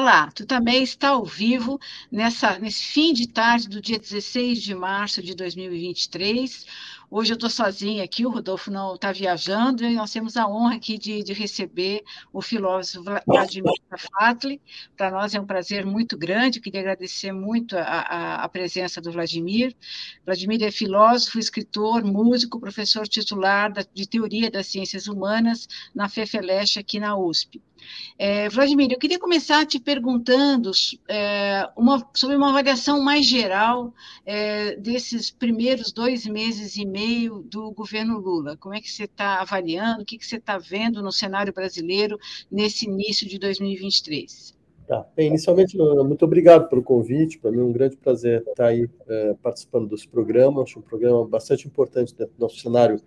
Olá, tu também está ao vivo nessa, nesse fim de tarde do dia 16 de março de 2023. Hoje eu estou sozinha aqui, o Rodolfo não está viajando, e nós temos a honra aqui de, de receber o filósofo Vladimir Fatli. Para nós é um prazer muito grande, eu queria agradecer muito a, a, a, presença do Vladimir. Vladimir é filósofo, escritor, músico, professor titular da, de Teoria das Ciências Humanas na FEFELESH aqui na USP. É, Vladimir, eu queria começar te perguntando é, uma, sobre uma avaliação mais geral é, desses primeiros dois meses e meio do governo Lula. Como é que você está avaliando? O que, que você está vendo no cenário brasileiro nesse início de 2023? Tá. Bem, inicialmente, muito obrigado pelo convite. Para mim é um grande prazer estar aí é, participando desse programa. Acho um programa bastante importante dentro do nosso cenário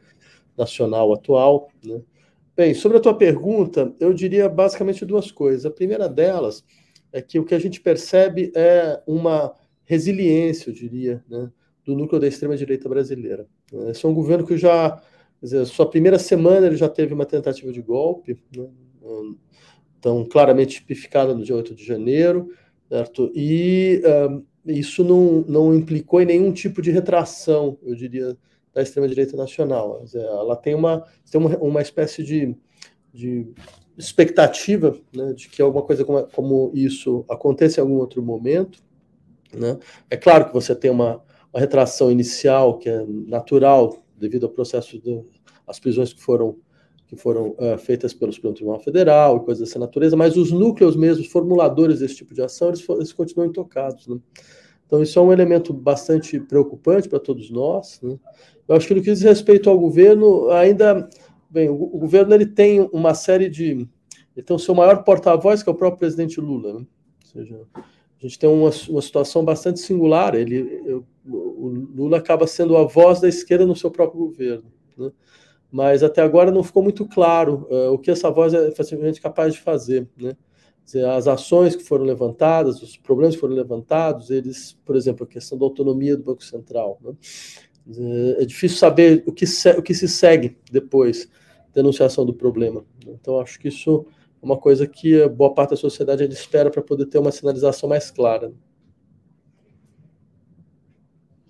nacional atual. Né? Bem, sobre a tua pergunta, eu diria basicamente duas coisas. A primeira delas é que o que a gente percebe é uma resiliência, eu diria, né, do núcleo da extrema-direita brasileira. Esse é um governo que já, dizer, sua primeira semana ele já teve uma tentativa de golpe, né, claramente tipificada no dia 8 de janeiro, certo? e um, isso não, não implicou em nenhum tipo de retração, eu diria, da extrema-direita nacional. Ela tem uma, tem uma, uma espécie de, de expectativa né, de que alguma coisa como, como, isso aconteça em algum outro momento. Né? É claro que você tem uma, uma retração inicial que é natural devido ao processo das prisões que foram que foram uh, feitas pelo Supremo Tribunal Federal e coisas dessa natureza, mas os núcleos mesmos, formuladores desse tipo de ação, eles, eles continuam intocados. Né? Então, isso é um elemento bastante preocupante para todos nós. Né? Eu acho que no que diz respeito ao governo, ainda. Bem, o, o governo ele tem uma série de. Tem o seu maior porta-voz, que é o próprio presidente Lula. Né? Ou seja, a gente tem uma, uma situação bastante singular. Ele, eu, o Lula acaba sendo a voz da esquerda no seu próprio governo. Né? Mas até agora não ficou muito claro uh, o que essa voz é facilmente capaz de fazer. Né? As ações que foram levantadas, os problemas que foram levantados, eles, por exemplo, a questão da autonomia do Banco Central. Né? É difícil saber o que, o que se segue depois da enunciação do problema. Então, acho que isso é uma coisa que boa parte da sociedade espera para poder ter uma sinalização mais clara.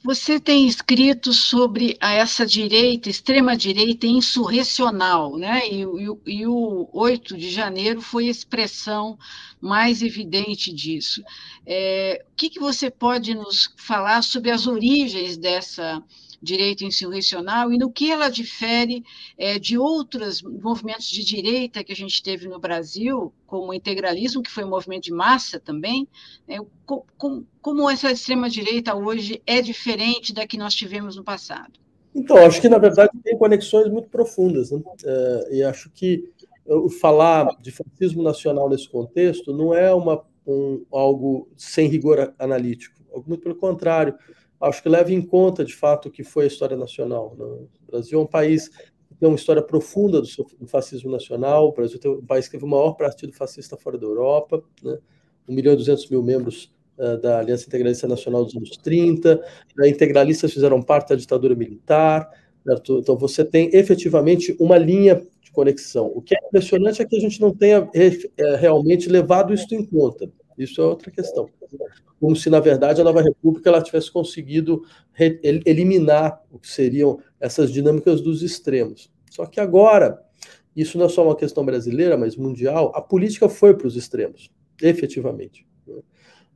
Você tem escrito sobre essa direita, extrema-direita insurrecional, né? E, e, e, o 8 de janeiro foi a expressão mais evidente disso. É, o que, que você pode nos falar sobre as origens dessa direita insurrecional e no que ela difere é, de outros movimentos de direita que a gente teve no Brasil, como o integralismo, que foi um movimento de massa também, né, como, como essa extrema-direita hoje é diferente da que nós tivemos no passado? Então, acho que, na verdade, tem conexões muito profundas. Né? É, e acho que falar de fascismo nacional nesse contexto não é uma, um, algo sem rigor analítico. Muito pelo contrário acho que leva em conta, de fato, o que foi a história nacional. Né? O Brasil é um país que tem uma história profunda do, do fascismo nacional, o Brasil é um país que teve o maior partido fascista fora da Europa, né? 1 milhão e 200 mil membros uh, da Aliança Integralista Nacional dos anos 30, uh, integralistas fizeram parte da ditadura militar, certo? então você tem efetivamente uma linha de conexão. O que é impressionante é que a gente não tenha é, realmente levado isso em conta. Isso é outra questão. Como se, na verdade, a nova república ela tivesse conseguido eliminar o que seriam essas dinâmicas dos extremos. Só que agora, isso não é só uma questão brasileira, mas mundial, a política foi para os extremos, efetivamente.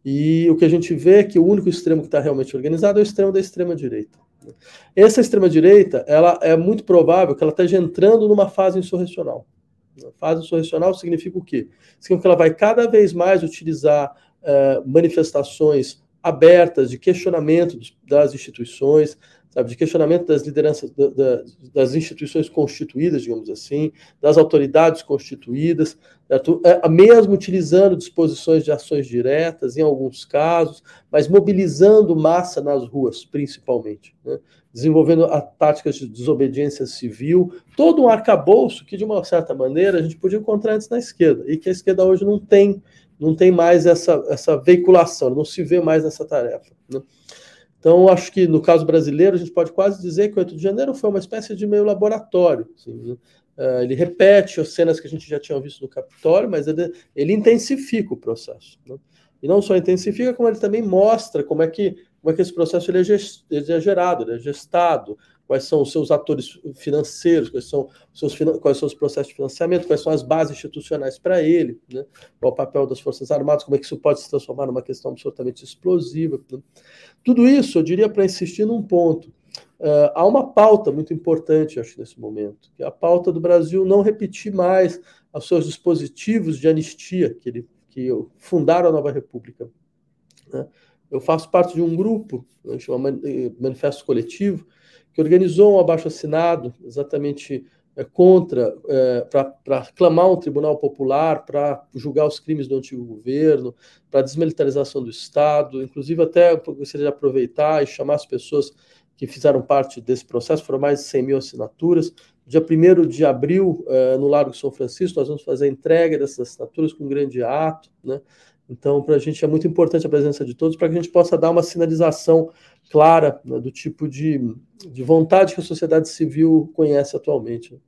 E o que a gente vê é que o único extremo que está realmente organizado é o extremo da extrema-direita. Essa extrema-direita, ela é muito provável que ela esteja entrando numa fase insurrecional. Fase insurrecional significa o quê? Significa que ela vai cada vez mais utilizar uh, manifestações abertas de questionamento das instituições, sabe, de questionamento das lideranças da, da, das instituições constituídas, digamos assim, das autoridades constituídas, certo? É, mesmo utilizando disposições de ações diretas em alguns casos, mas mobilizando massa nas ruas, principalmente, né? Desenvolvendo táticas de desobediência civil, todo um arcabouço que, de uma certa maneira, a gente podia encontrar antes na esquerda, e que a esquerda hoje não tem, não tem mais essa, essa veiculação, não se vê mais nessa tarefa. Né? Então, acho que no caso brasileiro, a gente pode quase dizer que o 8 de janeiro foi uma espécie de meio laboratório. Assim, né? Uh, ele repete as cenas que a gente já tinha visto no Capitólio, mas ele, ele intensifica o processo. Né? E não só intensifica, como ele também mostra como é que, como é que esse processo ele é, gest, ele é gerado, ele é gestado, quais são os seus atores financeiros, quais são os, seus, quais são os processos de financiamento, quais são as bases institucionais para ele, né? qual o papel das Forças Armadas, como é que isso pode se transformar numa questão absolutamente explosiva. Né? Tudo isso, eu diria, para insistir num ponto. Uh, há uma pauta muito importante, acho, nesse momento, que é a pauta do Brasil não repetir mais os seus dispositivos de anistia que, ele, que fundaram a nova república. Né? Eu faço parte de um grupo, né, chama Manifesto Coletivo, que organizou um abaixo-assinado exatamente é, contra, é, para clamar um tribunal popular, para julgar os crimes do antigo governo, para desmilitarização do Estado, inclusive até gostaria de aproveitar e chamar as pessoas que fizeram parte desse processo, foram mais de 100 mil assinaturas. Dia 1 de abril, no Largo São Francisco, nós vamos fazer a entrega dessas assinaturas com um grande ato, né? Então, para a gente é muito importante a presença de todos para que a gente possa dar uma sinalização clara né, do tipo de, de vontade que a sociedade civil conhece atualmente.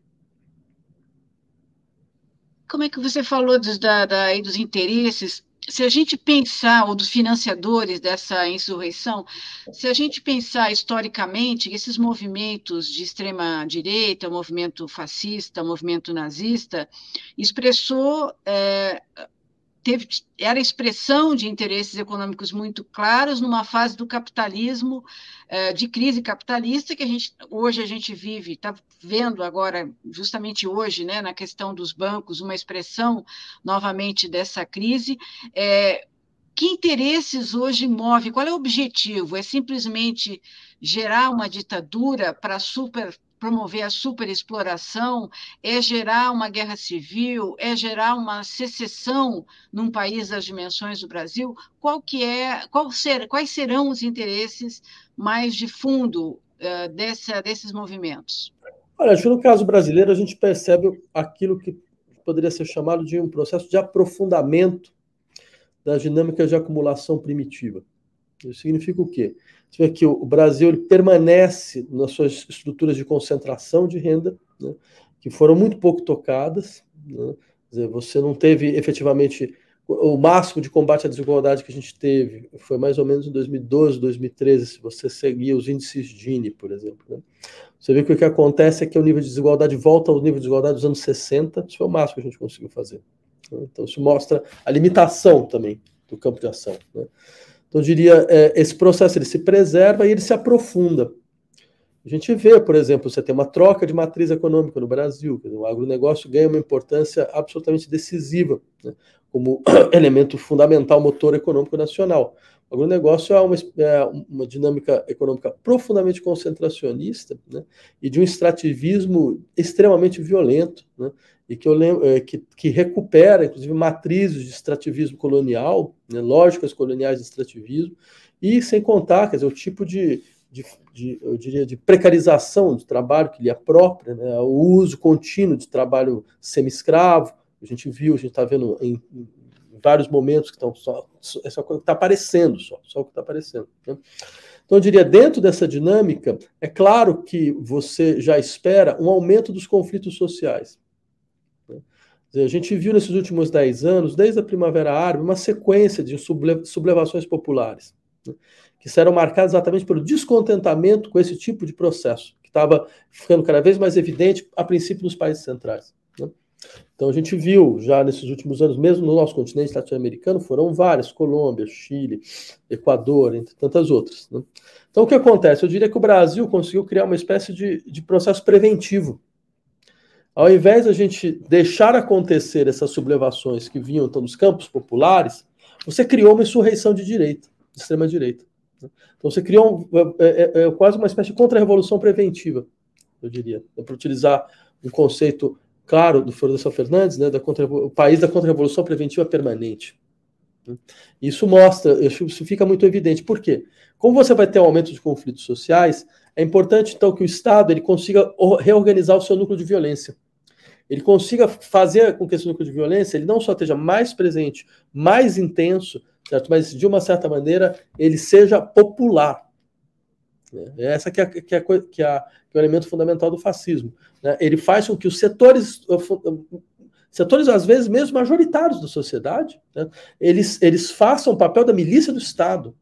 Como é que você falou dos, da, da, dos interesses? Se a gente pensar, ou dos financiadores dessa insurreição, se a gente pensar historicamente, esses movimentos de extrema-direita, movimento fascista, movimento nazista, expressou é, teve, era expressão de interesses econômicos muito claros numa fase do capitalismo, eh, de crise capitalista, que a gente, hoje a gente vive, está vendo agora, justamente hoje, né, na questão dos bancos, uma expressão novamente dessa crise. É, que interesses hoje move? Qual é o objetivo? É simplesmente gerar uma ditadura para super promover a superexploração, é gerar uma guerra civil, é gerar uma secessão num país das dimensões do Brasil, qual que é, qual ser, quais serão os interesses mais de fundo uh, dessa, desses movimentos? Olha, acho que no caso brasileiro a gente percebe aquilo que poderia ser chamado de um processo de aprofundamento das dinâmicas de acumulação primitiva. Isso significa o quê? Você vê que o Brasil ele permanece nas suas estruturas de concentração de renda, né, que foram muito pouco tocadas. Né, dizer, você não teve efetivamente o máximo de combate à desigualdade que a gente teve foi mais ou menos em 2012, 2013, se você seguir os índices Gini, por exemplo. Né? Você vê que o que acontece é que o nível de desigualdade volta ao nível de desigualdade dos anos 60, isso foi o máximo que a gente conseguiu fazer. Né? Então, isso mostra a limitação também do campo de ação. Né? Então, eu diria, é, esse processo ele se preserva e ele se aprofunda. A gente vê, por exemplo, você tem uma troca de matriz econômica no Brasil, o agronegócio ganha uma importância absolutamente decisiva, né, como elemento fundamental motor econômico nacional. O agronegócio é uma, é uma dinâmica econômica profundamente concentracionista né, e de um extrativismo extremamente violento. Né, e que, eu lembro, é, que, que recupera, inclusive, matrizes de extrativismo colonial, né, lógicas coloniais de extrativismo, e sem contar, quer dizer, o tipo de, de, de eu diria, de precarização do trabalho que lhe é própria, né, o uso contínuo de trabalho semi-escravo, a gente viu, a gente está vendo em, em, vários momentos que estão só, é só está aparecendo, só, só o que está aparecendo. Né? Então, eu diria, dentro dessa dinâmica, é claro que você já espera um aumento dos conflitos sociais. A gente viu nesses últimos 10 anos, desde a Primavera Árabe, uma sequência de sublevações populares, né, que serão marcadas exatamente pelo descontentamento com esse tipo de processo, que estava ficando cada vez mais evidente, a princípio, nos países centrais. Né. Então, a gente viu já nesses últimos anos, mesmo no nosso continente latino-americano, foram várias: Colômbia, Chile, Equador, entre tantas outras. Né. Então, o que acontece? Eu diria que o Brasil conseguiu criar uma espécie de, de processo preventivo ao invés de a gente deixar acontecer essas sublevações que vinham então, dos campos populares, você criou uma insurreição de direita, de extrema-direita. Né? Então você criou um, é, é, é, quase uma espécie de contra-revolução preventiva, eu diria, é para utilizar um conceito claro do Florestan Fernandes, né, da contra, o país da contra-revolução preventiva permanente. Isso mostra, isso fica muito evidente. Por quê? Como você vai ter um aumento de conflitos sociais, é importante então que o Estado ele consiga reorganizar o seu núcleo de violência ele consiga fazer com que esse núcleo de violência ele não só esteja mais presente, mais intenso, certo? mas de uma certa maneira ele seja popular. Né? Essa que é, que, é, que, é, que é o elemento fundamental do fascismo. Né? Ele faz com que os setores, setores às vezes mesmo majoritários da sociedade, né? eles, eles façam o papel da milícia do Estado.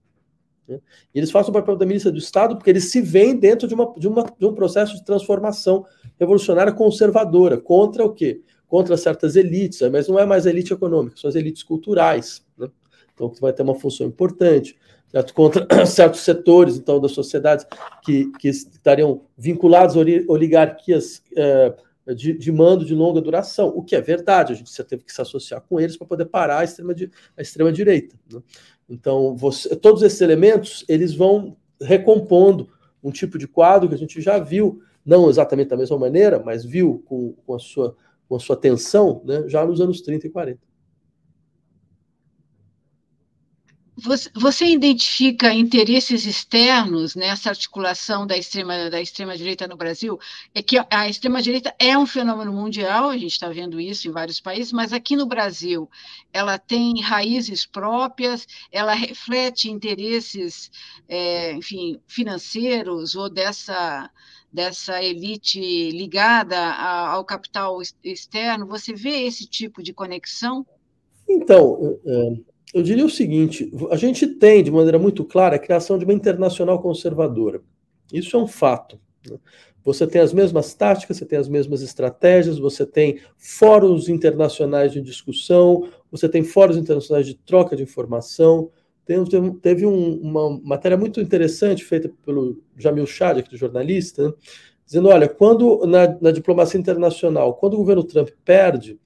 Né? Eles façam o papel da milícia do Estado porque eles se veem dentro de, uma, de, uma, de um processo de transformação revolucionária conservadora, contra o quê? Contra certas elites, mas não é mais elite econômica, são as elites culturais. Né? Então, vai ter uma função importante certo? contra certos setores então das sociedades que, que estariam vinculados a oligarquias eh, de, de, mando de longa duração, o que é verdade, a gente teve que se associar com eles para poder parar a extrema, a extrema direita. Né? Então, você, todos esses elementos eles vão recompondo um tipo de quadro que a gente já viu, não exatamente da mesma maneira, mas viu com, com a sua com a sua tensão, né, já nos anos 30 e 40. Você, você, identifica interesses externos nessa articulação da extrema da extrema direita no Brasil? É que a extrema direita é um fenômeno mundial, a gente está vendo isso em vários países, mas aqui no Brasil ela tem raízes próprias, ela reflete interesses, é, enfim, financeiros ou dessa dessa elite ligada ao capital externo. Você vê esse tipo de conexão? Então, é, eu diria o seguinte: a gente tem, de maneira muito clara, a criação de uma internacional conservadora. Isso é um fato. Né? Você tem as mesmas táticas, você tem as mesmas estratégias, você tem fóruns internacionais de discussão, você tem fóruns internacionais de troca de informação. Teve um, uma matéria muito interessante feita pelo Jamil Chad, aqui do jornalista, né? dizendo: olha, quando na, na diplomacia internacional, quando o governo Trump perde,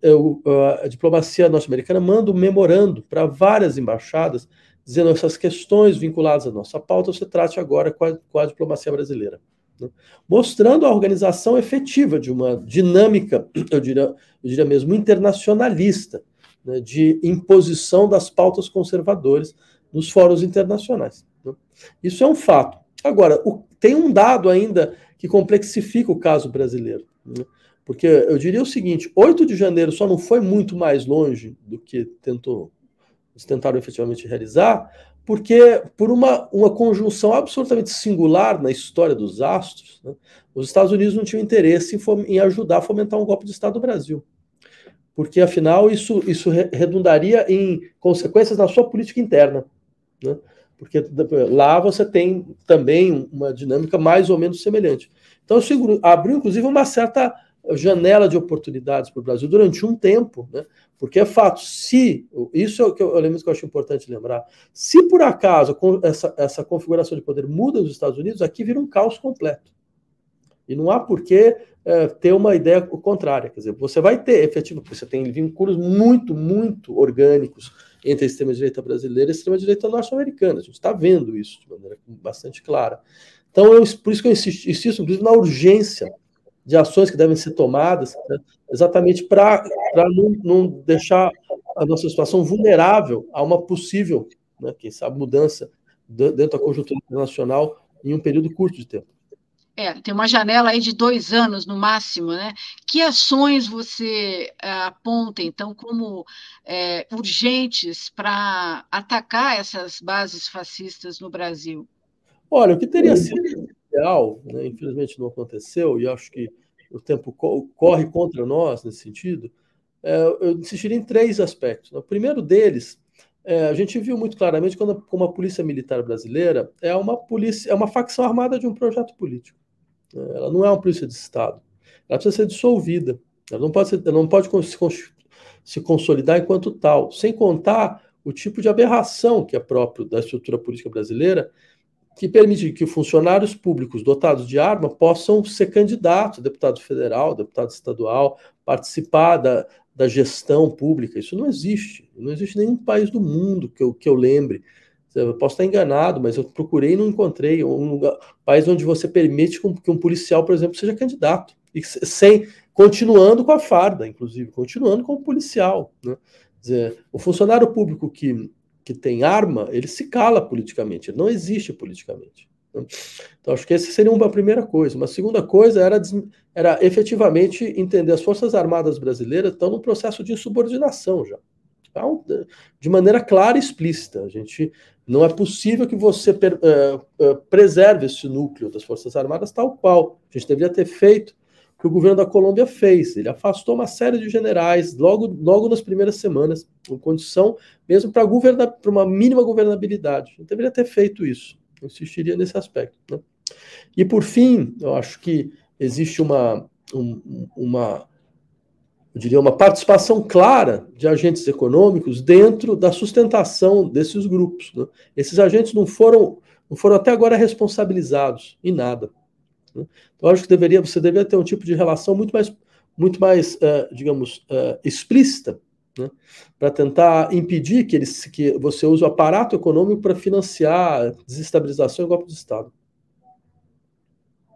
eu, a diplomacia norte-americana manda um memorando para várias embaixadas, dizendo essas questões vinculadas à nossa pauta, você trate agora com a, com a diplomacia brasileira. Né? Mostrando a organização efetiva de uma dinâmica, eu diria, eu diria mesmo, internacionalista, né, de imposição das pautas conservadoras nos fóruns internacionais. Né? Isso é um fato. Agora, o, tem um dado ainda que complexifica o caso brasileiro. Né? Porque eu diria o seguinte: 8 de janeiro só não foi muito mais longe do que tentou, eles tentaram efetivamente realizar, porque por uma, uma conjunção absolutamente singular na história dos astros, né, os Estados Unidos não tinham interesse em, em, ajudar a fomentar um golpe de Estado no Brasil. Porque, afinal, isso, isso redundaria em consequências na sua política interna. Né? Porque lá você tem também uma dinâmica mais ou menos semelhante. Então, isso abriu, inclusive, uma certa janela de oportunidades para o Brasil durante um tempo, né? porque é fato, se, isso é o, que eu, elemento que eu acho importante lembrar, se por acaso essa, essa configuração de poder muda nos Estados Unidos, aqui vira um caos completo. E não há por que é, ter uma ideia contrária. Quer dizer, você vai ter, efetivamente, você tem vínculos muito, muito orgânicos entre a extrema-direita brasileira e a extrema-direita norte-americana. A gente está vendo isso de maneira bastante clara. Então, eu, por isso que eu insisto, insisto inclusive, na urgência de ações que devem ser tomadas, né, exatamente para não, não, deixar a nossa situação vulnerável a uma possível, né, quem sabe, mudança dentro da conjuntura internacional em um período curto de tempo. É, tem uma janela aí de dois anos no máximo, né? Que ações você é, aponta, então, como é, urgentes para atacar essas bases fascistas no Brasil? Olha, o que teria sido ideal, né, infelizmente não aconteceu, e acho que o tempo co corre contra nós nesse sentido, é, eu insistiria em três aspectos. Né? O primeiro deles, é, a gente viu muito claramente quando, como a polícia militar brasileira é uma polícia, é uma facção armada de um projeto político. Ela não é uma polícia de Estado. Ela precisa ser dissolvida. Ela não pode, ser, ela não pode se, consolidar enquanto tal, sem contar o tipo de aberração que é próprio da estrutura política brasileira, que permite que funcionários públicos dotados de arma possam ser candidatos deputado federal, deputado estadual, participar da, da gestão pública. Isso não existe. Não existe nenhum país do mundo que eu, que eu lembre. Eu posso estar enganado, mas eu procurei e não encontrei um lugar, país onde você permite que um policial, por exemplo, seja candidato. E sem, continuando com a farda, inclusive, continuando como policial. Né? Dizer, o funcionário público que que tem arma, ele se cala politicamente, ele não existe politicamente. Né? Então, acho que essa seria uma primeira coisa. Uma segunda coisa era, era efetivamente entender as Forças Armadas brasileiras estão num processo de insubordinação já. de maneira clara e explícita. A gente não é possível que você uh, uh, preserve esse núcleo das Forças Armadas tal qual. A gente deveria ter feito o que o governo da Colômbia fez. Ele afastou uma série de generais logo, logo nas primeiras semanas, em condição mesmo para uma mínima governabilidade. A gente deveria ter feito isso. Eu insistiria nesse aspecto. Né? E por fim, eu acho que existe uma, um, uma eu diria, uma participação clara de agentes econômicos dentro da sustentação desses grupos. Né? Esses agentes não foram, não foram até agora responsabilizados em nada. Né? Então, acho que deveria, você deveria ter um tipo de relação muito mais, muito mais uh, digamos, uh, explícita, né? para tentar impedir que, eles, que você use o aparato econômico para financiar desestabilização e golpe de Estado.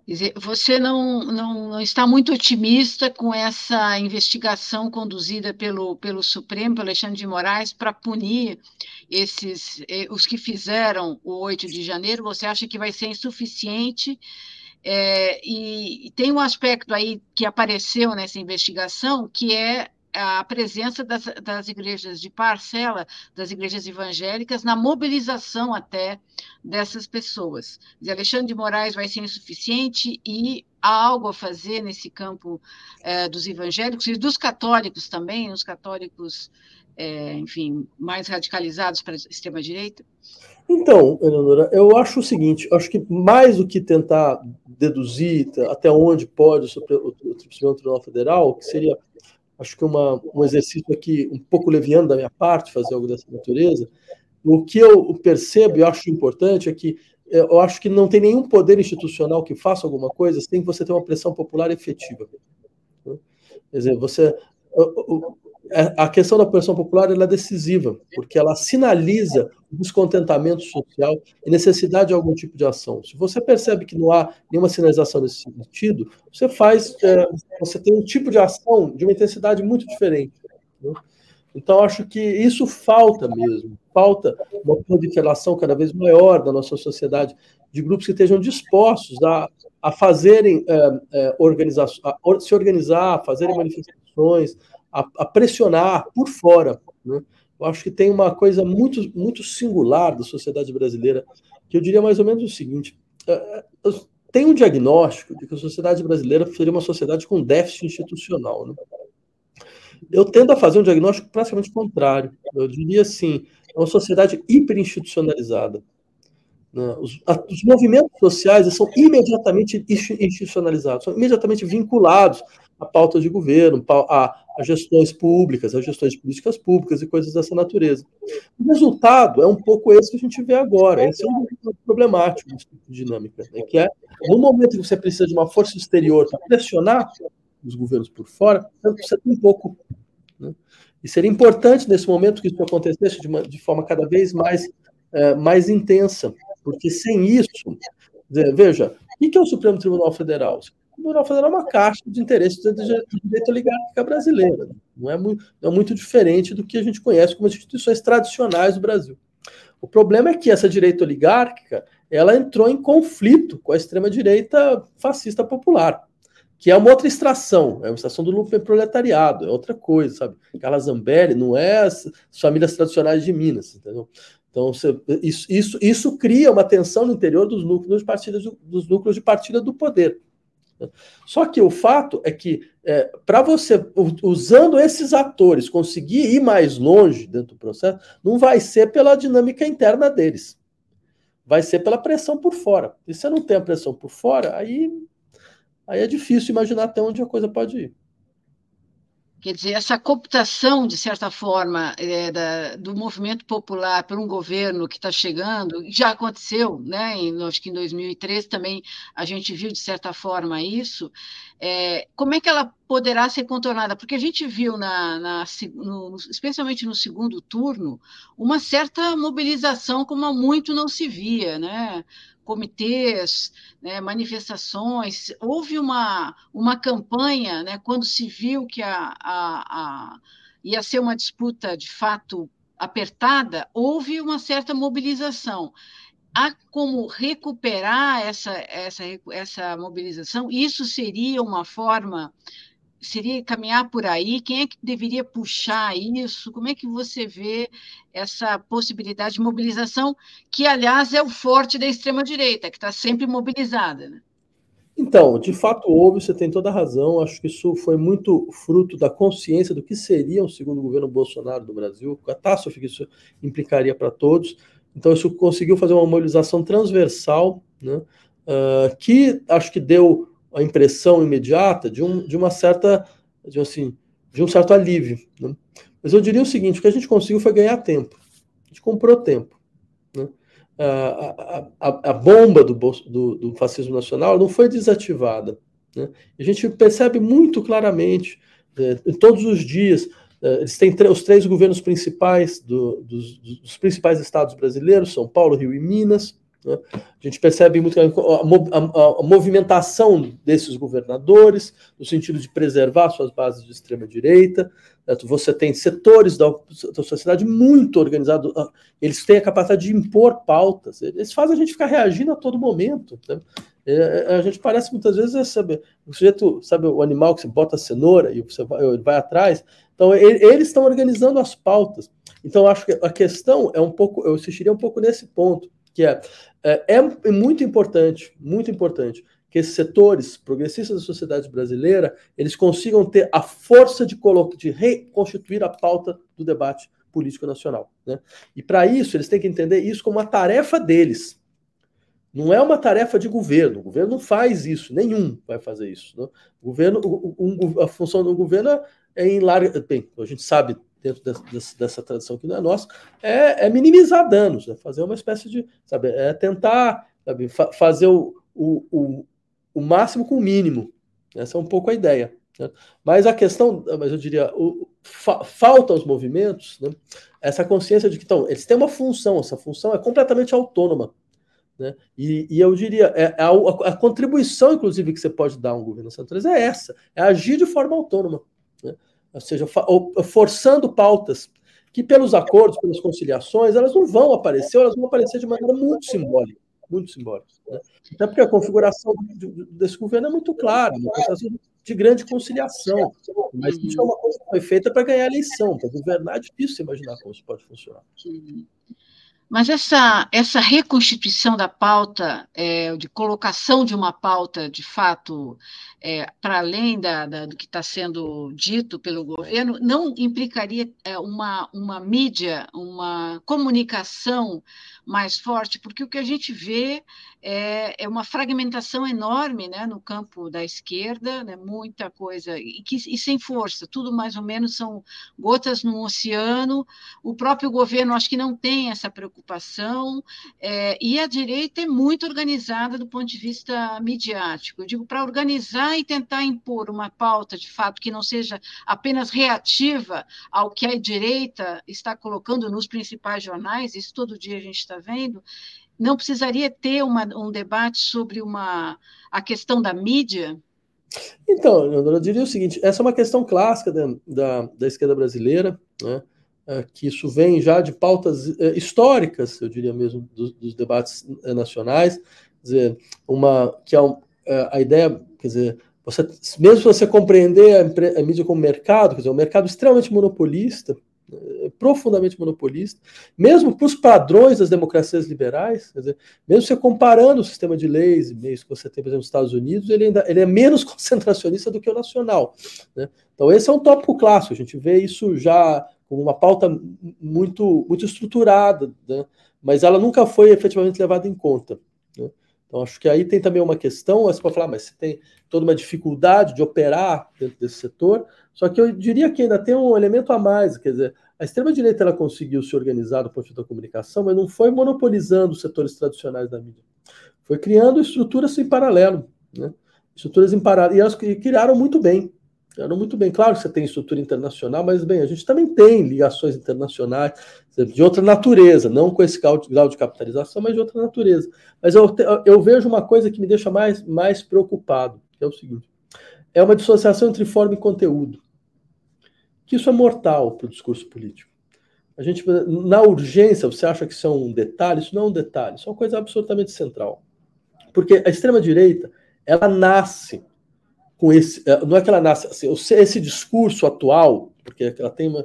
Dizer, você não, não, não, está muito otimista com essa investigação conduzida pelo, pelo Supremo, pelo Alexandre de Moraes, para punir esses eh, os que fizeram o 8 de janeiro? Você acha que vai ser insuficiente? É, e, e tem um aspecto aí que apareceu nessa investigação, que é a presença das, das igrejas de parcela, das igrejas evangélicas, na mobilização até dessas pessoas. E Alexandre de Moraes vai ser insuficiente e há algo a fazer nesse campo é, dos evangélicos e dos católicos também, os católicos, é, enfim, mais radicalizados para a extrema-direita? Então, Eleonora, eu acho o seguinte: acho que mais do que tentar deduzir até onde pode o Tribunal Federal, que seria acho que uma, um exercício aqui um pouco leviano da minha parte, fazer algo dessa natureza. O que eu percebo e acho importante é que eh, eu acho que não tem nenhum poder institucional que faça alguma coisa sem que você tenha uma pressão popular efetiva. Quer dizer, você é, a questão da pressão popular é decisiva, porque ela sinaliza o descontentamento social e necessidade de algum tipo de ação. Se você percebe que não há nenhuma sinalização nesse sentido, você faz, é, você tem um tipo de ação de uma intensidade muito diferente. Né? Então, acho que isso falta mesmo, falta uma proliferação cada vez maior da nossa sociedade de grupos que estejam dispostos a, a fazerem é, é, organização, a se organizar, a fazerem manifestações, a, a pressionar por fora. Né? Eu acho que tem uma coisa muito, muito singular da sociedade brasileira, que eu diria mais ou menos o seguinte: é, é, tem um diagnóstico de que a sociedade brasileira seria uma sociedade com déficit institucional. Né? Eu tendo a fazer um diagnóstico praticamente contrário. Eu diria assim: é uma sociedade hiperinstitucionalizada. Né? Os, os movimentos sociais são imediatamente institucionalizados, são imediatamente vinculados a pautas de governo, a, a gestões públicas, a gestões de políticas públicas e coisas dessa natureza. O resultado é um pouco esse que a gente vê agora. Esse é um problemático tipo de dinâmica, né? que é no momento que você precisa de uma força exterior para pressionar os governos por fora, você tem um pouco. Né? E seria importante nesse momento que isso acontecesse de, uma, de forma cada vez mais, é, mais intensa, porque sem isso, veja, o que é o Supremo Tribunal Federal? O Federal é uma caixa de interesses do direito oligárquica brasileira. Não é, muito, não é muito diferente do que a gente conhece como instituições tradicionais do Brasil. O problema é que essa direita oligárquica ela entrou em conflito com a extrema-direita fascista popular, que é uma outra extração, é uma extração do lucro proletariado, é outra coisa, sabe? Carla Zambelli não é as famílias tradicionais de Minas, entendeu? Então, você, isso, isso, isso cria uma tensão no interior dos núcleos de partida, dos núcleos de partida do poder. Só que o fato é que, é, para você, usando esses atores, conseguir ir mais longe dentro do processo, não vai ser pela dinâmica interna deles. Vai ser pela pressão por fora. E se você não tem a pressão por fora, aí, aí é difícil imaginar até onde a coisa pode ir. Quer dizer, essa cooptação, de certa forma, é, da, do movimento popular por um governo que está chegando, já aconteceu, né? Em, acho que em 2013 também a gente viu, de certa forma, isso. É, como é que ela poderá ser contornada? Porque a gente viu, na, na no, especialmente no segundo turno, uma certa mobilização como há muito não se via, né? Comitês, né, manifestações. Houve uma, uma campanha, né, quando se viu que a, a, a, ia ser uma disputa de fato apertada, houve uma certa mobilização. Há como recuperar essa, essa, essa mobilização? Isso seria uma forma seria caminhar por aí? Quem é que deveria puxar isso? Como é que você vê essa possibilidade de mobilização, que, aliás, é o forte da extrema-direita, que está sempre mobilizada? Né? Então, de fato houve, você tem toda a razão. Acho que isso foi muito fruto da consciência do que seria um segundo governo Bolsonaro do Brasil, a catástrofe que isso implicaria para todos. Então, isso conseguiu fazer uma mobilização transversal, né, uh, que acho que deu a impressão imediata de, um, de uma certa, de, assim, de um certo alívio. Né? Mas eu diria o seguinte: o que a gente conseguiu foi ganhar tempo. A gente comprou tempo. Né? A, a, a, bomba do, do, do, fascismo nacional não foi desativada. Né? A gente percebe muito claramente, é, todos os dias, é, eles têm os três governos principais do, dos, dos, principais estados brasileiros, São Paulo, Rio e Minas. Né? A gente percebe muito a, a, a, movimentação desses governadores, no sentido de preservar suas bases de extrema-direita. Né? Você tem setores da, da, sociedade muito organizados, ah, eles têm a capacidade de impor pautas, eles fazem a gente ficar reagindo a todo momento. Né? É, é, a gente parece muitas vezes, é, sabe, o sujeito, sabe, o animal que você bota a cenoura e você vai, vai atrás. Então, ele, eles estão organizando as pautas. Então, acho que a questão é um pouco, eu assistiria um pouco nesse ponto que é, é, é muito importante, muito importante que esses setores progressistas da sociedade brasileira eles consigam ter a força de, de reconstituir a pauta do debate político nacional. Né? E para isso, eles têm que entender isso como uma tarefa deles. Não é uma tarefa de governo. O governo não faz isso, nenhum vai fazer isso. Né? O governo, a função do governo é em larga. Bem, a gente sabe dentro dessa, dessa tradição que não é nossa, é, é minimizar danos, é fazer uma espécie de, sabe, é tentar sabe, fa fazer o, o, o, o, máximo com o mínimo. Essa é um pouco a ideia. Né? Mas a questão, mas eu diria, o, fa falta aos movimentos né, essa consciência de que então, eles têm uma função, essa função é completamente autônoma. Né? E, e, eu diria, é, é a, a, contribuição, inclusive, que você pode dar a um governo centralizado é essa, é agir de forma autônoma. Né? Ou seja, forçando pautas que pelos acordos, pelas conciliações, elas não vão aparecer, elas vão aparecer de maneira muito simbólica, muito simbólica. Né? Até porque a configuração desse governo é muito clara, uma de grande conciliação, mas isso é uma coisa que foi feita para ganhar a eleição, para governar é difícil imaginar como isso pode funcionar. Mas essa, essa reconstituição da pauta, é, de colocação de uma pauta, de fato, é, para além da, da, do que está sendo dito pelo governo, não implicaria é, uma, uma mídia, uma comunicação mais forte, porque o que a gente vê é, é uma fragmentação enorme né, no campo da esquerda, né, muita coisa, e, que, e sem força, tudo mais ou menos são gotas no oceano, o próprio governo acho que não tem essa preocupação, é, e a direita é muito organizada do ponto de vista midiático. Eu digo, para organizar e tentar impor uma pauta de fato que não seja apenas reativa ao que a direita está colocando nos principais jornais, isso todo dia a gente está vendo, não precisaria ter uma, um debate sobre uma, a questão da mídia? Então, eu diria o seguinte: essa é uma questão clássica da, da, da esquerda brasileira, né? É, que isso vem já de pautas é, históricas, eu diria mesmo, dos, dos debates é, nacionais, quer dizer, uma, que é um, a ideia, quer dizer, você, mesmo se você compreender a, a mídia como mercado, quer dizer, um mercado extremamente monopolista, profundamente monopolista, mesmo para os padrões das democracias liberais, dizer, mesmo você comparando o sistema de leis e meios que você tem, por exemplo, nos Estados Unidos, ele, ainda, ele é menos concentracionista do que o nacional. Né? Então, esse é um tópico clássico, a gente vê isso já como uma pauta muito, muito estruturada, né? mas ela nunca foi efetivamente levada em conta. Né? Então, acho que aí tem também uma questão, você pode falar, mas você tem toda uma dificuldade de operar dentro desse setor, só que eu diria que ainda tem um elemento a mais, quer dizer, a extrema-direita ela conseguiu se organizar do ponto da comunicação, mas não foi monopolizando os setores tradicionais da mídia. Foi criando estruturas em paralelo, né? estruturas em paralelo, e elas criaram muito bem. Criaram muito bem. Claro que você tem estrutura internacional, mas, bem, a gente também tem ligações internacionais de outra natureza, não com esse grau de capitalização, mas de outra natureza. Mas eu, eu vejo uma coisa que me deixa mais, mais preocupado, que é o seguinte: é uma dissociação entre forma e conteúdo que isso é mortal para o discurso político. A gente, na urgência, você acha que isso é um detalhe? Isso não é um detalhe, isso é uma coisa absolutamente central. Porque a extrema-direita, ela nasce com esse. É, não é que ela nasce assim, esse discurso atual, porque ela tem uma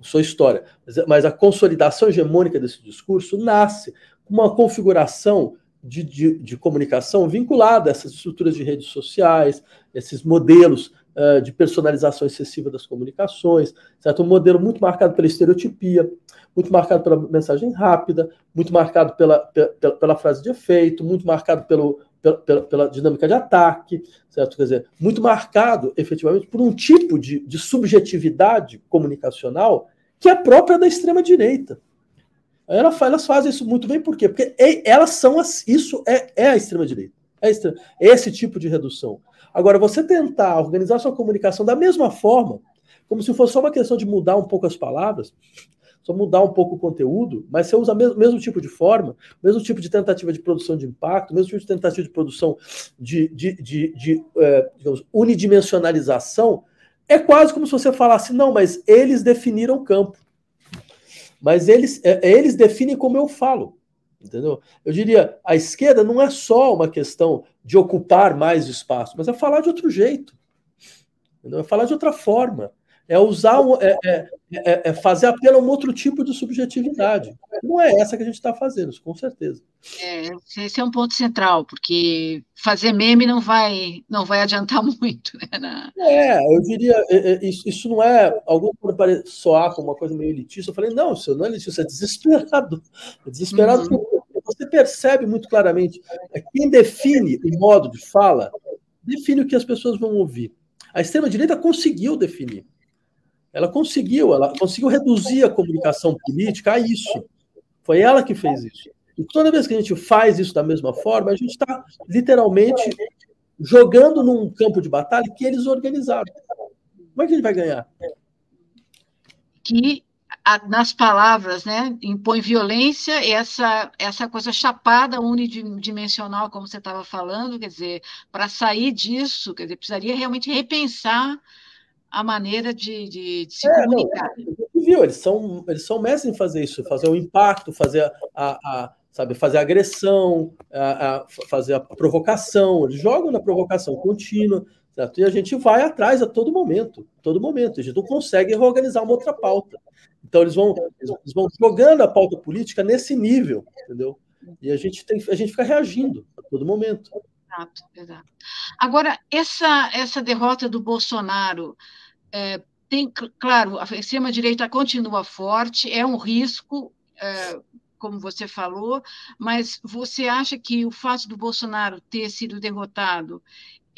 sua história, mas a consolidação hegemônica desse discurso nasce com uma configuração de, de, de, comunicação vinculada a essas estruturas de redes sociais, esses modelos uh, de personalização excessiva das comunicações, certo? Um modelo muito marcado pela estereotipia, muito marcado pela mensagem rápida, muito marcado pela, pela, pela frase de efeito, muito marcado pelo, pela, pela, pela, dinâmica de ataque, certo? Quer dizer, muito marcado, efetivamente, por um tipo de, de subjetividade comunicacional que é própria da extrema-direita. Ela, elas fazem isso muito bem, por quê? Porque elas são as, isso é, é a extrema-direita. É, extrema, é esse tipo de redução. Agora, você tentar organizar sua comunicação da mesma forma, como se fosse só uma questão de mudar um pouco as palavras, só mudar um pouco o conteúdo, mas você usa o mesmo, mesmo tipo de forma, mesmo tipo de tentativa de produção de impacto, mesmo tipo de tentativa de produção de, de, de, de é, digamos, unidimensionalização, é quase como se você falasse, não, mas eles definiram o campo. Mas eles, é, eles definem como eu falo. Entendeu? Eu diria, a esquerda não é só uma questão de ocupar mais espaço, mas é falar de outro jeito. Entendeu? É falar de outra forma. É usar um, é, é, é, é, fazer apelo a um outro tipo de subjetividade. Não é essa que a gente está fazendo, com certeza. É, esse é um ponto central, porque fazer meme não vai, não vai adiantar muito. Né, na... É, eu diria, é, é, isso, isso não é. Algum pode soar como uma coisa meio elitista. Eu falei, não, isso não é elitista, isso é desesperado. É desesperado uhum. porque você percebe muito claramente quem define o modo de fala, define o que as pessoas vão ouvir. A extrema-direita conseguiu definir. Ela conseguiu, ela conseguiu reduzir a comunicação política a isso. Foi ela que fez isso. E toda vez que a gente faz isso da mesma forma, a gente está literalmente jogando num campo de batalha que eles organizaram. Como é que a gente vai ganhar? Que nas palavras, né, impõe violência, essa essa coisa chapada unidimensional, como você estava falando, quer dizer, para sair disso, quer dizer, precisaria realmente repensar a maneira de, de, de se é, comunicar. Não, viu, eles são, eles são mestres em fazer isso, fazer o impacto, fazer a, a, sabe, fazer a agressão, a, a, fazer a provocação, eles jogam na provocação contínua, certo? E a gente vai atrás a todo momento, todo momento, a gente não consegue reorganizar uma outra pauta. Então eles vão, eles vão jogando a pauta política nesse nível, entendeu? E a gente tem, a gente fica reagindo a todo momento. Exato, exato. Agora, essa, essa derrota do Bolsonaro é, tem, claro, a extrema-direita continua forte, é um risco, é, como você falou, mas você acha que o fato do Bolsonaro ter sido derrotado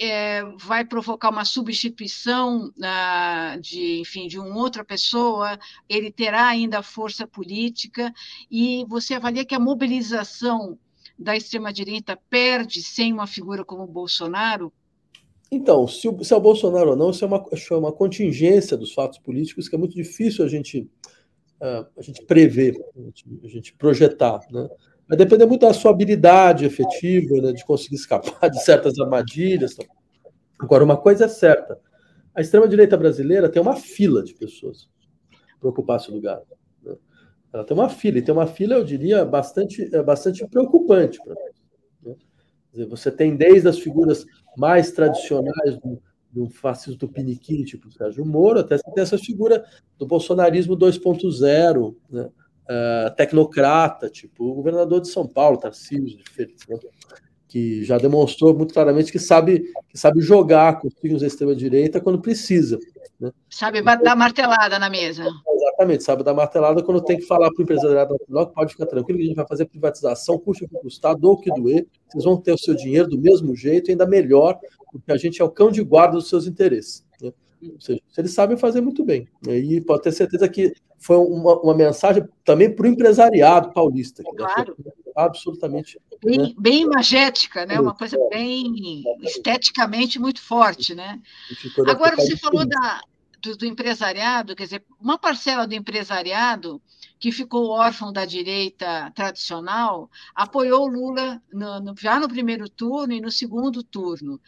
é, vai provocar uma substituição ah, de, enfim, de uma outra pessoa, ele terá ainda força política, e você avalia que a mobilização da extrema-direita perde sem uma figura como Bolsonaro? Então, se, o, se é o Bolsonaro ou não, isso é uma, é uma contingência dos fatos políticos que é muito difícil a gente, uh, a gente prever, a gente, a gente, projetar. Né? Vai depender muito da sua habilidade efetiva, né, de conseguir escapar de certas armadilhas. Agora, uma coisa é certa: a extrema-direita brasileira tem uma fila de pessoas para ocupar esse lugar. Ela tem uma fila, e tem uma fila, eu diria, bastante, é, bastante preocupante para. Né? Você tem desde as figuras mais tradicionais do, do fascismo do Piniquim, tipo Sérgio Moro, até você tem essa figura do bolsonarismo 2.0, né? uh, tecnocrata, tipo o governador de São Paulo, Tarcísio de Freitas, né? que já demonstrou muito claramente que sabe, que sabe jogar com os signos da extrema-direita quando precisa. Né? Sabe dar martelada na mesa. Exatamente, sabe dar martelada quando tem que falar para o empresariado nacional que pode ficar tranquilo, que a gente vai fazer privatização, custe o que custar, dou o que doer, vocês vão ter o seu dinheiro do mesmo jeito, ainda melhor, porque a gente é o cão de guarda dos seus interesses. Né? Ou seja, eles sabem fazer muito bem. Né? E pode ter certeza que foi uma, uma mensagem também para o empresariado paulista. Que claro. Absolutamente. Bem, né? bem imagética, né? uma coisa bem esteticamente muito forte. Né? Agora, você falou da, do, do, empresariado, quer dizer, uma parcela do empresariado que ficou órfão da direita tradicional apoiou Lula no, no, já no primeiro turno e no segundo turno.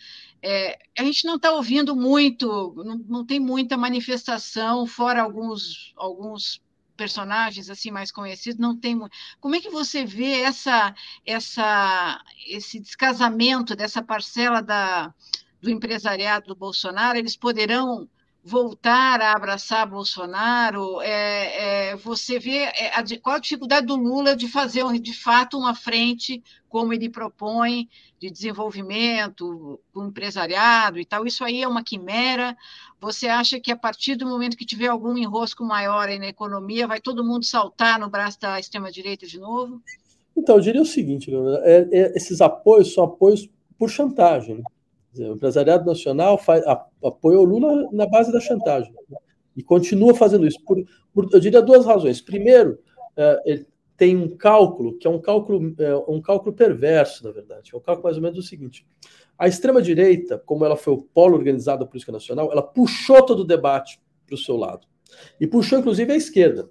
É, a gente não está ouvindo muito, não, não, tem muita manifestação, fora alguns, alguns personagens assim mais conhecidos, não tem. Como é que você vê essa, essa, esse descasamento dessa parcela da do empresariado do Bolsonaro, eles poderão voltar a abraçar Bolsonaro? É, é, você vê é, a, qual a dificuldade do Lula de fazer, de fato, uma frente como ele propõe, de desenvolvimento com empresariado e tal? Isso aí é uma quimera? Você acha que a partir do momento que tiver algum enrosco maior na economia, vai todo mundo saltar no braço da extrema-direita de novo? Então, eu diria o seguinte, é, é, esses apoios são apoios por chantagem. Né? O empresariado nacional faz, apoia o Lula na base da chantagem. Né? E continua fazendo isso. Por, por, eu diria duas razões. Primeiro, é, ele tem um cálculo, que é um cálculo, é, um cálculo perverso, na verdade. É um cálculo mais ou menos o seguinte. A extrema-direita, como ela foi o polo organizado da política nacional, ela puxou todo o debate para o seu lado. E puxou, inclusive, a esquerda.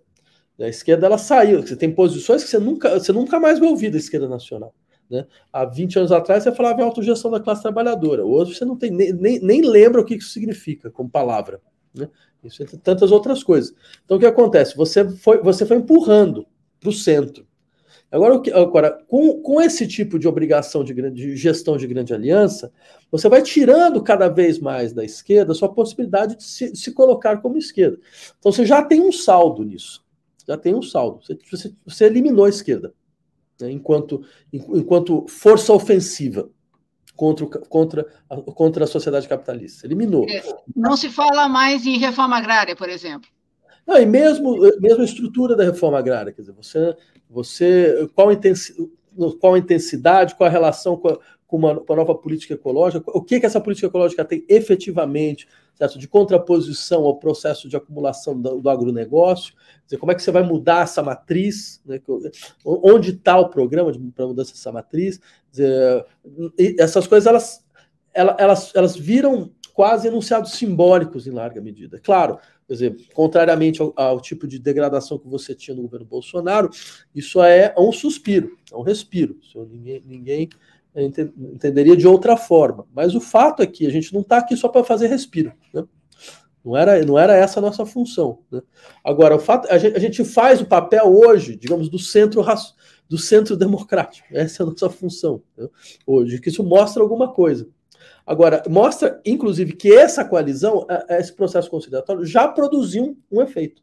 A esquerda ela saiu. Você tem posições que você nunca, você nunca mais vai ouvir da esquerda nacional. Né? Há 20 anos atrás você falava em autogestão da classe trabalhadora. Hoje você não tem nem, nem, nem lembra o que isso significa como palavra. Né? Isso entre tantas outras coisas. Então o que acontece? Você foi, você foi empurrando para o centro. Agora, agora com, com esse tipo de obrigação de, de gestão de grande aliança, você vai tirando cada vez mais da esquerda a sua possibilidade de se, de se colocar como esquerda. Então você já tem um saldo nisso. Já tem um saldo. Você, você, você eliminou a esquerda né, enquanto, enquanto força ofensiva contra, contra, contra a sociedade capitalista. Eliminou. É, não se fala mais em reforma agrária, por exemplo. Não, e mesmo, mesmo a estrutura da reforma agrária, quer dizer, você, você qual, intensidade, qual a intensidade, qual a relação com a, com uma, com a nova política ecológica, o que, que essa política ecológica tem efetivamente, certo? de contraposição ao processo de acumulação do, do agronegócio, dizer, como é que você vai mudar essa matriz, né? onde está o programa para mudança dessa matriz, dizer, essas coisas elas, elas, elas viram quase enunciados simbólicos em larga medida. Claro, por exemplo, contrariamente ao, ao, tipo de degradação que você tinha no governo Bolsonaro, isso é um suspiro, é um respiro. Ninguém, ninguém entenderia de outra forma. Mas o fato é que a gente não está aqui só para fazer respiro. Né? Não era, não era essa a nossa função. Né? Agora, o fato, a gente, a gente, faz o papel hoje, digamos, do centro do centro democrático. Essa é a nossa função né? hoje, que isso mostra alguma coisa. Agora, mostra, inclusive, que essa coalizão, esse processo conciliatório, já produziu um, efeito.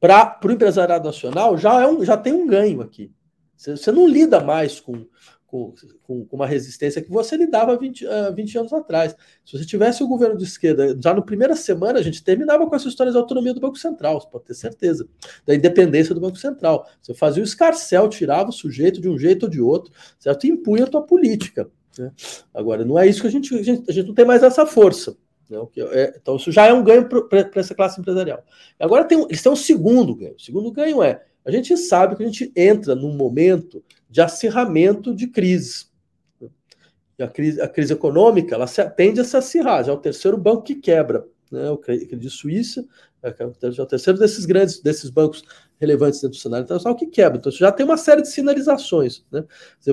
Para o empresariado nacional, já, é um, já tem um ganho aqui. Você não lida mais com, com, com, uma resistência que você lidava 20, uh, 20 anos atrás. Se você tivesse o governo de esquerda, já na primeira semana a gente terminava com essa história da autonomia do Banco Central, você pode ter certeza, da independência do Banco Central. Você fazia o escarcel, tirava o sujeito de um jeito ou de outro, certo? E impunha a tua política. Né? Agora, não é isso que a gente, a gente, a gente não tem mais essa força. Né? É, então, isso já é um ganho para essa classe empresarial. Agora, tem, eles têm um segundo ganho. O segundo ganho é a gente sabe que a gente entra num momento de acirramento de crise. E a crise, a crise econômica ela se, tende a se acirrar, já é o terceiro banco que quebra. Né? O Credit Suíça é, é o terceiro desses grandes desses bancos relevantes dentro do cenário internacional que quebra. Então, você já tem uma série de sinalizações. Né?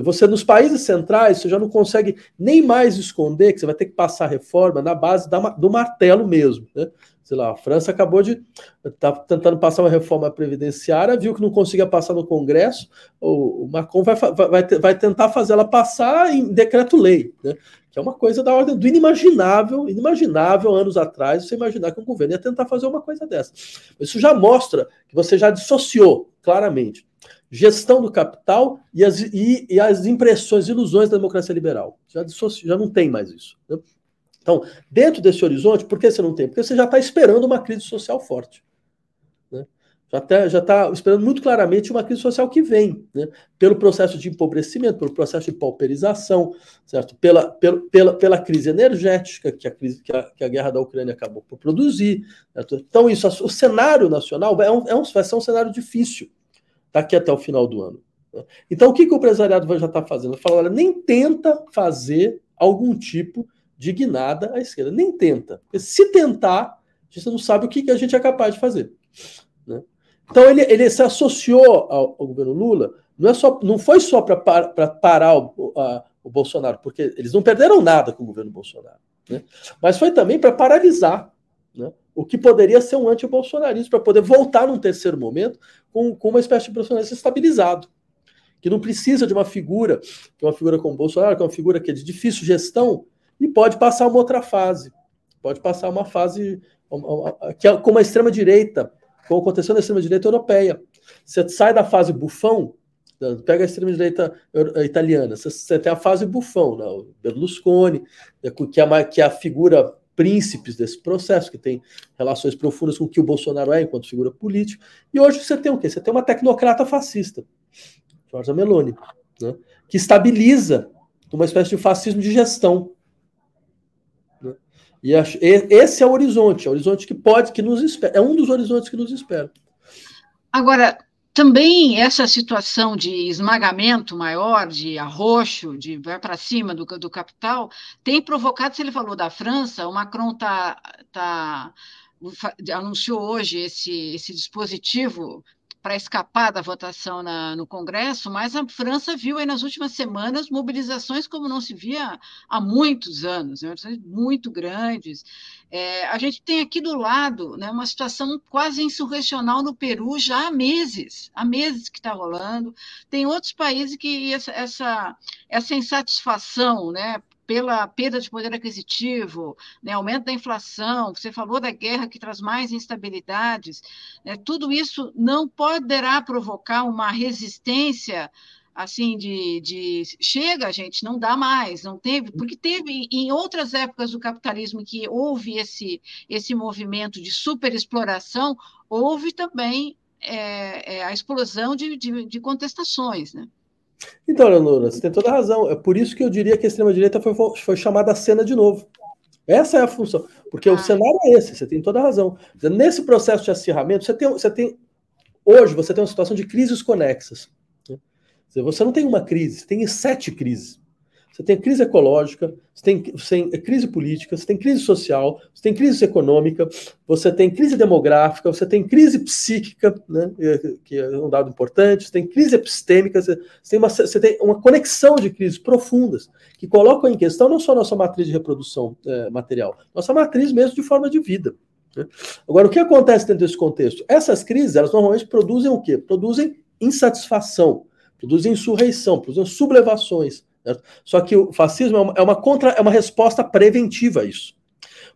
Você, nos países centrais, você já não consegue nem mais esconder que você vai ter que passar reforma na base da, do martelo mesmo. Né? sei lá, a França acabou de tá tentando passar uma reforma previdenciária, viu que não conseguia passar no Congresso, o, Macron vai, vai, vai tentar fazer ela passar em decreto-lei, né? Que é uma coisa da ordem do inimaginável, inimaginável anos atrás, você imaginar que um governo ia tentar fazer uma coisa dessa. Isso já mostra que você já dissociou claramente gestão do capital e as, e, e as impressões, ilusões da democracia liberal. Já, dissociou, já não tem mais isso. Né? Então, dentro desse horizonte, por que você não tem? Porque você já está esperando uma crise social forte. Já está já tá esperando muito claramente uma crise social que vem, né? pelo processo de empobrecimento, pelo processo de pauperização, certo? Pela, pela, pela, pela crise energética que a, crise, que, a, que a guerra da Ucrânia acabou por produzir. Certo? Então, isso, o cenário nacional é um, é um, vai ser um cenário difícil daqui até o final do ano. Né? Então, o que, que o empresariado já está fazendo? Fala, olha, nem tenta fazer algum tipo dignada à esquerda. Nem tenta. Porque se tentar, a gente não sabe o que, a gente é capaz de fazer. Então ele, ele se associou ao, ao, governo Lula, não, é só, não foi só para parar o, a, o Bolsonaro, porque eles não perderam nada com o governo Bolsonaro, né? mas foi também para paralisar né? o que poderia ser um anti-bolsonarismo, para poder voltar num terceiro momento com, com uma espécie de bolsonarismo estabilizado que não precisa de uma figura, que é uma figura como Bolsonaro, que é uma figura que é de difícil gestão, e pode passar uma outra fase. Pode passar uma fase que é como a extrema-direita, como aconteceu na extrema-direita europeia. Você sai da fase bufão, pega a extrema-direita italiana, você, tem a fase bufão, né? Berlusconi, é que é, que é a figura príncipes desse processo, que tem relações profundas com o que o Bolsonaro é enquanto figura política. E hoje você tem o quê? Você tem uma tecnocrata fascista, Giorgia Meloni, né? que estabiliza uma espécie de fascismo de gestão. E esse é o horizonte, é o horizonte que pode, que nos espera, é um dos horizontes que nos espera. Agora, também essa situação de esmagamento maior, de arroxo, de vai para cima do, do capital, tem provocado, se ele falou da França, o Macron tá, tá, anunciou hoje esse, esse dispositivo para escapar da votação na, no Congresso, mas a França viu aí nas últimas semanas mobilizações como não se via há muitos anos, né, muito grandes. É, a gente tem aqui do lado né, uma situação quase insurrecional no Peru já há meses, há meses que está rolando. Tem outros países que essa, essa, essa insatisfação né, pela perda de poder aquisitivo, né, aumento da inflação, você falou da guerra que traz mais instabilidades, né, tudo isso não poderá provocar uma resistência assim de, de chega, gente, não dá mais, não teve, porque teve em outras épocas do capitalismo que houve esse, esse movimento de superexploração, houve também é, é, a explosão de, de, de contestações, né? Então, Leonora, você tem toda a razão. É por isso que eu diria que a extrema-direita foi, foi chamada a cena de novo. Essa é a função. Porque ah. o cenário é esse, você tem toda a razão. Nesse processo de acirramento, você tem, você tem. Hoje você tem uma situação de crises conexas. Né? Você não tem uma crise, você tem sete crises. Você tem crise ecológica, você tem, você tem crise política, você tem crise social, você tem crise econômica, você tem crise demográfica, você tem crise psíquica, né, que é um dado importante, você tem crise epistêmica, você tem, uma, você tem uma conexão de crises profundas que colocam em questão não só nossa matriz de reprodução é, material, nossa matriz mesmo de forma de vida. Né? Agora, o que acontece dentro desse contexto? Essas crises, elas normalmente produzem o quê? Produzem insatisfação, produzem insurreição, produzem sublevações, Certo? Só que o fascismo é uma, é uma, contra, é uma resposta preventiva a isso.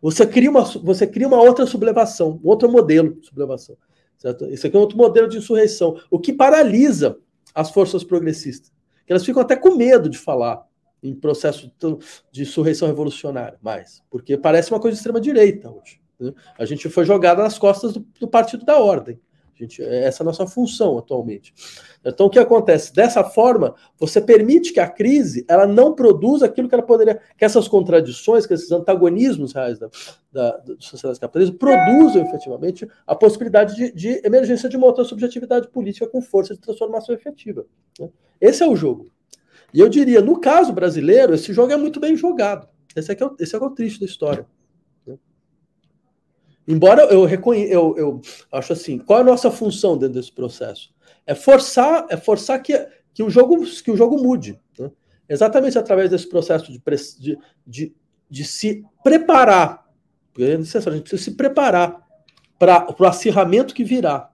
Você cria uma, você cria uma outra sublevação, outro modelo de sublevação. Certo? Esse aqui é outro modelo de insurreição, o que paralisa as forças progressistas. Elas ficam até com medo de falar em processo de insurreição revolucionária, mais, porque parece uma coisa de extrema-direita hoje. Né? A gente foi jogada nas costas do, do Partido da Ordem. Gente, essa é a nossa função atualmente. Então, o que acontece? Dessa forma, você permite que a crise ela não produza aquilo que ela poderia, que essas contradições, que esses antagonismos reais da, da, da sociedade capitalista produzam efetivamente a possibilidade de, de, emergência de uma outra subjetividade política com força de transformação efetiva. Né? Esse é o jogo. E eu diria, no caso brasileiro, esse jogo é muito bem jogado. Esse, é, o, esse é o triste da história. Embora eu reconheça, eu, eu acho assim, qual é a nossa função dentro desse processo? É forçar, é forçar que, que, o, jogo, que o jogo mude. Né? Exatamente através desse processo de, de, de, de se preparar. Porque é necessário, a gente precisa se preparar para o acirramento que virá.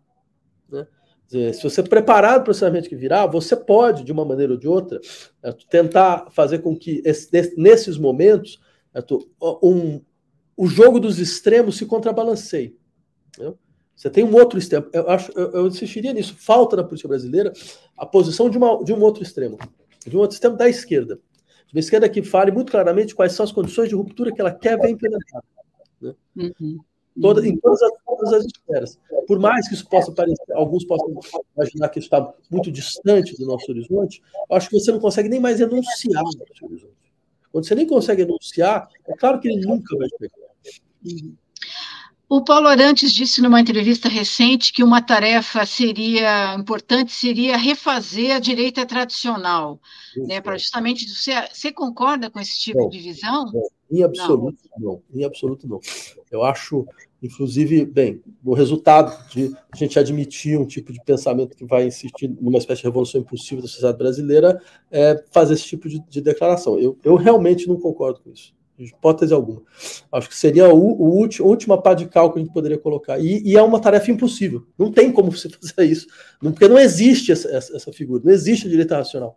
Né? Dizer, se você é preparar para o acirramento que virá, você pode, de uma maneira ou de outra, é, tentar fazer com que esse, nesses momentos é, um, o jogo dos extremos se contrabalanceie. Entendeu? Você tem um outro extremo. Eu, acho, eu, eu insistiria nisso. Falta na política brasileira a posição de, uma, de um outro extremo. De um outro extremo da esquerda. De uma esquerda que fale muito claramente quais são as condições de ruptura que ela quer ver implementadas. Né? Uhum. Toda, em todas as, todas as esferas. Por mais que isso possa parecer, alguns possam imaginar que isso está muito distante do nosso horizonte, acho que você não consegue nem mais enunciar o nosso horizonte. Quando você nem consegue enunciar, é claro que ele nunca vai chegar. O Paulo Arantes disse numa entrevista recente que uma tarefa seria importante seria refazer a direita tradicional, né, para justamente você, você concorda com esse tipo não, de visão? Não, em absoluto não. não, em absoluto não. Eu acho, inclusive, bem, o resultado de a gente admitir um tipo de pensamento que vai insistir numa espécie de revolução impulsiva da sociedade brasileira é fazer esse tipo de, de declaração. Eu, eu realmente não concordo com isso hipótese alguma. Acho que seria o, o último, a última pá de cal que a gente poderia colocar. E, e, é uma tarefa impossível. Não tem como você fazer isso. Não, porque não existe essa, essa, essa, figura, não existe a direita racional.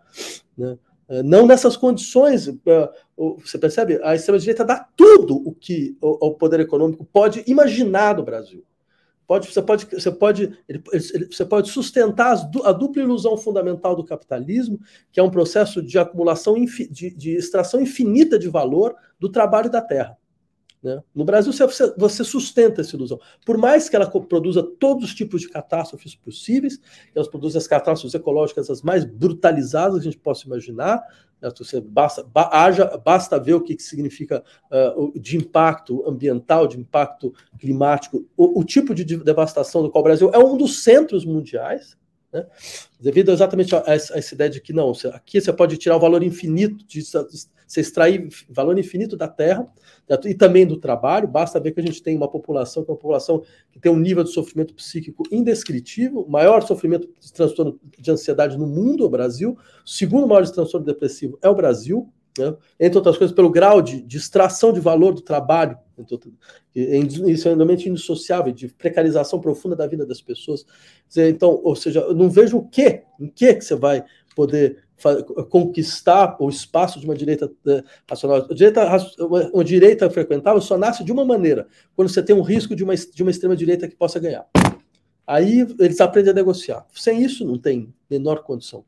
Né? Eh, não nessas condições. Eh, você percebe? A extrema-direita dá tudo o que o poder econômico pode imaginar no Brasil. Pode, você, pode, você, pode, ele, você pode sustentar a dupla ilusão fundamental do capitalismo, que é um processo de acumulação, de, de extração infinita de valor do trabalho da terra. Né? No Brasil, você, você, sustenta essa ilusão. Por mais que ela produza todos os tipos de catástrofes possíveis, elas produzem as catástrofes ecológicas as mais brutalizadas que a gente possa imaginar, né? você basta, ba, haja, basta ver o que, que significa uh, de impacto ambiental, de impacto climático, o, o tipo de devastação do qual o Brasil é um dos centros mundiais, né? Devido exatamente a essa, ideia de que não, aqui você pode tirar o valor infinito, de, você extrair valor infinito da terra e também do trabalho. Basta ver que a gente tem uma população que é uma população que tem um nível de sofrimento psíquico indescritível, maior sofrimento de transtorno de ansiedade no mundo, o Brasil, o segundo maior de transtorno depressivo é o Brasil, né? entre outras coisas, pelo grau de, de extração de valor do trabalho, isso é realmente indissociável, de precarização profunda da vida das pessoas. Então, ou seja, eu não vejo o que, em que, que você vai poder conquistar o espaço de uma direita eh, racional. Direita, uma direita frequentável só nasce de uma maneira, quando você tem um risco de uma, de uma extrema-direita que possa ganhar. Aí eles aprendem a negociar. Sem isso, não tem menor condição.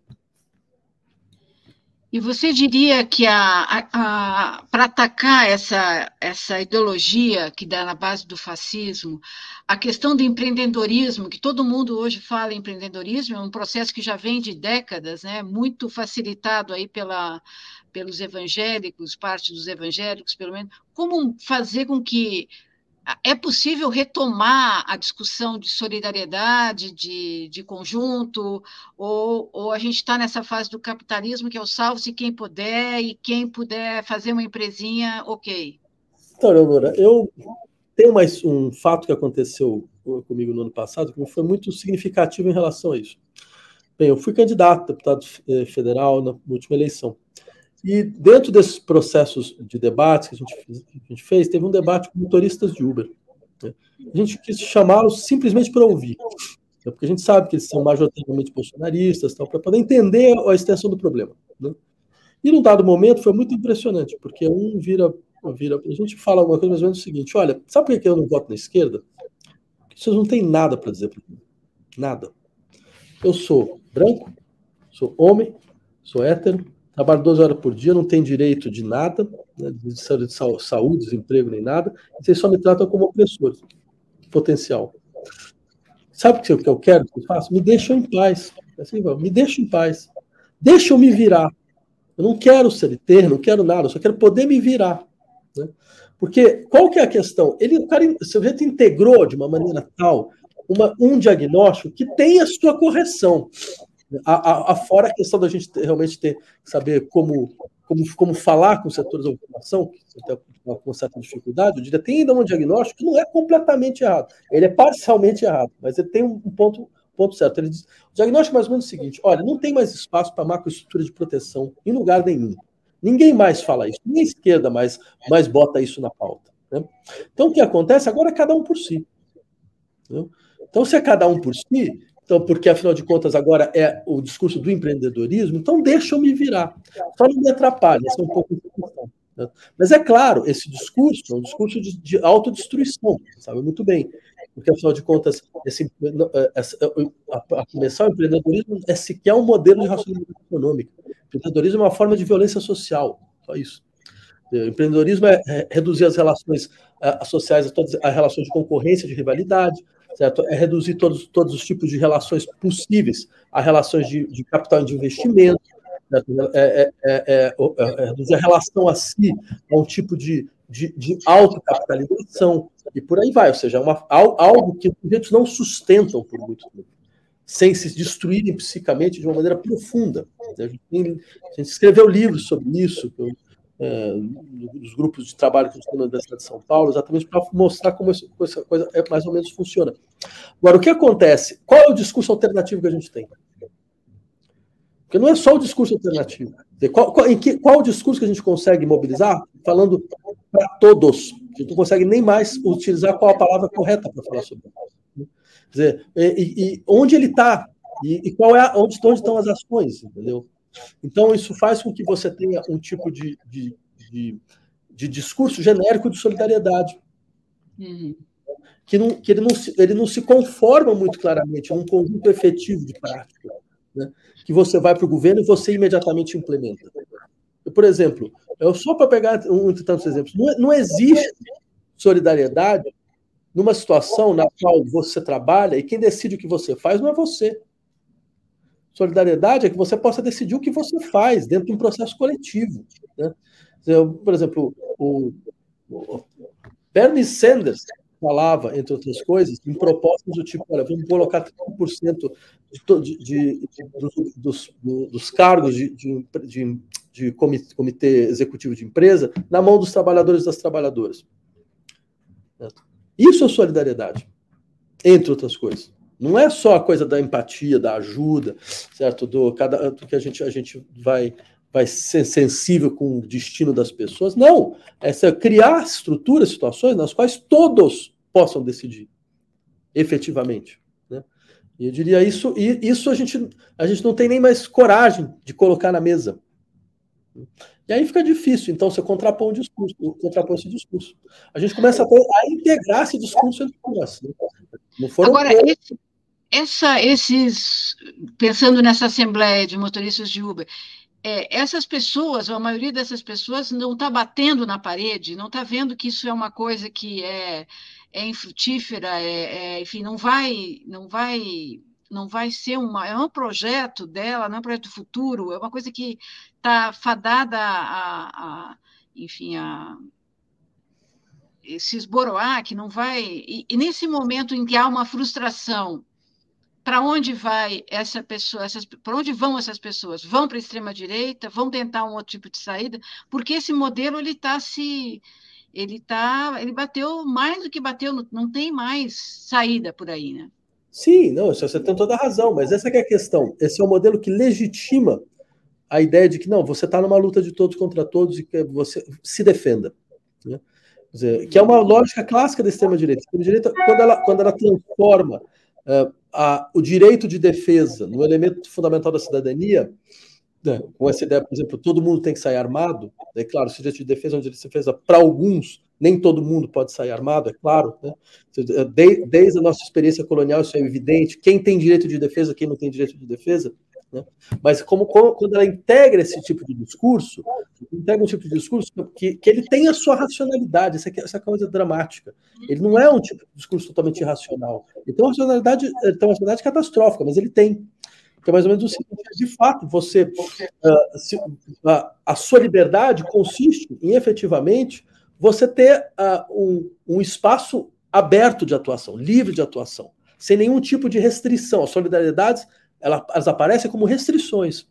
E você diria que para atacar essa, essa ideologia que dá na base do fascismo, a questão do empreendedorismo, que todo mundo hoje fala em empreendedorismo, é um processo que já vem de décadas, né, muito facilitado aí pela, pelos evangélicos, parte dos evangélicos, pelo menos, como fazer com que é possível retomar a discussão de solidariedade, de, de conjunto, ou, ou a gente está nessa fase do capitalismo que é o salve-se quem puder, e quem puder fazer uma empresinha, ok? Então, Leonora, eu tenho mais um fato que aconteceu comigo no ano passado que foi muito significativo em relação a isso. Bem, eu fui candidato a deputado eh, federal na última eleição. E dentro desses processos de debates que a gente, que a gente fez, teve um debate com motoristas de Uber. Né? A gente quis chamá-los simplesmente para ouvir, né? porque a gente sabe que eles são majoritariamente bolsonaristas, para poder entender a extensão do problema. Né? E num dado momento foi muito impressionante, porque um vira, vira. A gente fala alguma coisa mais ou menos o seguinte: olha, sabe por que eu não voto na esquerda? Porque vocês não têm nada para dizer para mim. Nada. Eu sou branco, sou homem, sou hétero, trabalha 12 horas por dia, não tem direito de nada, né, de saúde, desemprego nem nada, vocês só me tratam como opressor potencial. Sabe o que eu quero que eu faça? Me deixam em paz. Assim, me deixa em paz. Deixa eu me virar. Eu não quero CLT, não quero nada, eu só quero poder me virar. Né? Porque qual que é a questão? Ele, o cara, o sujeito integrou de uma maneira tal uma, um diagnóstico que tem a sua correção. A, a, fora a questão da gente ter, realmente ter saber como, como, como falar com os setores da que você tem com certa dificuldade, eu diria, tem ainda um diagnóstico que não é completamente errado. Ele é parcialmente errado, mas ele tem um ponto, ponto certo. Ele diz, o diagnóstico é mais ou menos o seguinte: olha, não tem mais espaço para macroestrutura de proteção em lugar nenhum. Ninguém mais fala isso, nem a esquerda mais, mais bota isso na pauta. Né? Então, o que acontece? Agora é cada um por si. Entendeu? Então, se é cada um por si, então, porque afinal de contas agora é o discurso do empreendedorismo, então deixa eu me virar. Só não me atrapalhe, essa é um pouco né? Mas é claro, esse discurso é um discurso de, de autodestruição, sabe muito bem. Porque, afinal de contas, esse, é, essa, a, a, começar o empreendedorismo é sequer um modelo de racionalidade econômica. Empreendedorismo é uma forma de violência social, só isso. O empreendedorismo é, é reduzir as relações sociais a todas as relações de concorrência, de rivalidade, certo? É reduzir todos, todos os tipos de relações possíveis a relações de, de capital de investimento, é, é, é, é, reduzir a relação a si a um tipo de, de, de autocapitalização, e por aí vai, ou seja, uma, algo que os sujeitos não sustentam por muito tempo, sem se destruírem psicamente de uma maneira profunda. A gente, tem, a gente escreveu livros sobre isso, é, dos grupos de trabalho que tem na Universidade de São Paulo, exatamente para mostrar como essa coisa é, mais ou menos funciona. Agora, o que acontece? Qual é o discurso alternativo que a gente tem? Porque não é só o discurso alternativo. Qual, qual, que, qual o discurso que a gente consegue mobilizar falando para todos? A gente não consegue nem mais utilizar qual a palavra correta para falar sobre isso. Quer dizer, e, e onde ele está? E, e, qual é a, onde, onde estão as ações, entendeu? Então, isso faz com que você tenha um tipo de, de, de, de discurso genérico de solidariedade. Uhum. Que, não, que ele, não se, ele não se conforma muito claramente num conjunto efetivo de prática. Né? Que você vai para o governo e você imediatamente implementa. Por exemplo, eu só para pegar um de tantos exemplos, não, não existe solidariedade numa situação na qual você trabalha e quem decide o que você faz não é você. Solidariedade é que você possa decidir o que você faz dentro de um processo coletivo. Né? Por exemplo, o, o Bernie Sanders falava, entre outras coisas, em propostas do tipo: olha, vamos colocar 30% de, de, de, dos, dos, cargos de, de, de comitê executivo de empresa na mão dos trabalhadores e das trabalhadoras. Isso é solidariedade, entre outras coisas. Não é só a coisa da empatia, da ajuda, certo? Do, cada, do que a gente, a gente vai, vai ser sensível com o destino das pessoas. Não. É criar estruturas, situações nas quais todos possam decidir, efetivamente. Né? E eu diria isso, e isso a gente, a gente não tem nem mais coragem de colocar na mesa. E aí fica difícil, então, você contrapõe o discurso, contrapõe esse discurso. A gente começa a, integrar esse discurso entre nós. Né? Agora, esse, essa, esses, pensando nessa assembleia de motoristas de Uber, é, essas pessoas, ou a maioria dessas pessoas, não está batendo na parede, não está vendo que isso é uma coisa que é, é infrutífera, é, é, enfim, não vai, não vai, não vai ser uma, é um projeto dela, não é um projeto futuro, é uma coisa que está fadada a, a, enfim, a se esboroar, que não vai. E, e, nesse momento em que há uma frustração para onde vai essa pessoa, para onde vão essas pessoas? Vão para a extrema direita? Vão tentar um outro tipo de saída? Porque esse modelo ele está se ele tá, ele bateu mais do que bateu, não tem mais saída por aí, né? Sim, não, você tem toda a razão, mas essa é a questão. Esse é o modelo que legitima a ideia de que não, você está numa luta de todos contra todos e que você se defenda. Né? Dizer, que é uma lógica clássica da extrema-direita. A extrema-direita, quando ela, quando ela transforma uh, a, o direito de defesa no elemento fundamental da cidadania, né, com essa ideia, por exemplo, todo mundo tem que sair armado, é claro, o direito de defesa é um direito de defesa para alguns, nem todo mundo pode sair armado, é claro. Né? De, desde a nossa experiência colonial, isso é evidente. Quem tem direito de defesa, quem não tem direito de defesa. Né? Mas como, quando ela integra esse tipo de discurso, integra um tipo de discurso que, que ele tem a sua racionalidade, essa, essa coisa dramática. Ele não é um tipo de discurso totalmente irracional. Ele tem uma racionalidade, tem uma racionalidade catastrófica, mas ele tem. Que é mais ou menos o seguinte: de fato, você uh, se, uh, a sua liberdade consiste em efetivamente você ter uh, um, um espaço aberto de atuação, livre de atuação, sem nenhum tipo de restrição. As solidariedades elas aparecem como restrições.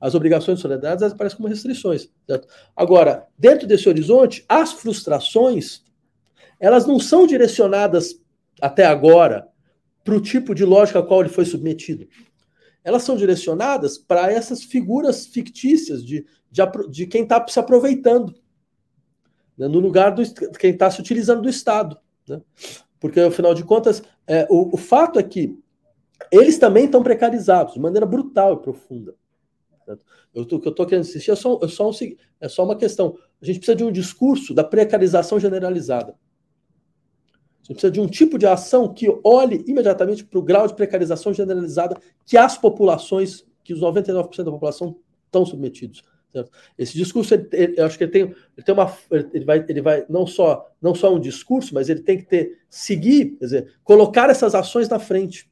As obrigações de solidariedade elas aparecem como restrições. Certo? Agora, dentro desse horizonte, as frustrações elas não são direcionadas até agora para o tipo de lógica a qual ele foi submetido. Elas são direcionadas para essas figuras fictícias de, de, de quem está se aproveitando, né, no lugar de quem está se utilizando do Estado. Né? Porque, afinal de contas, é, o, o fato é que eles também estão precarizados de maneira brutal e profunda. Eu o que eu estou querendo insistir é só, é, só um, é só uma questão. A gente precisa de um discurso da precarização generalizada. A gente precisa de um tipo de ação que olhe imediatamente para o grau de precarização generalizada que as populações, que os 99% da população estão submetidos. Certo? Esse discurso, ele, ele, eu acho que ele tem, ele tem uma, ele vai, ele vai não só não só um discurso, mas ele tem que ter seguir, quer dizer, colocar essas ações na frente.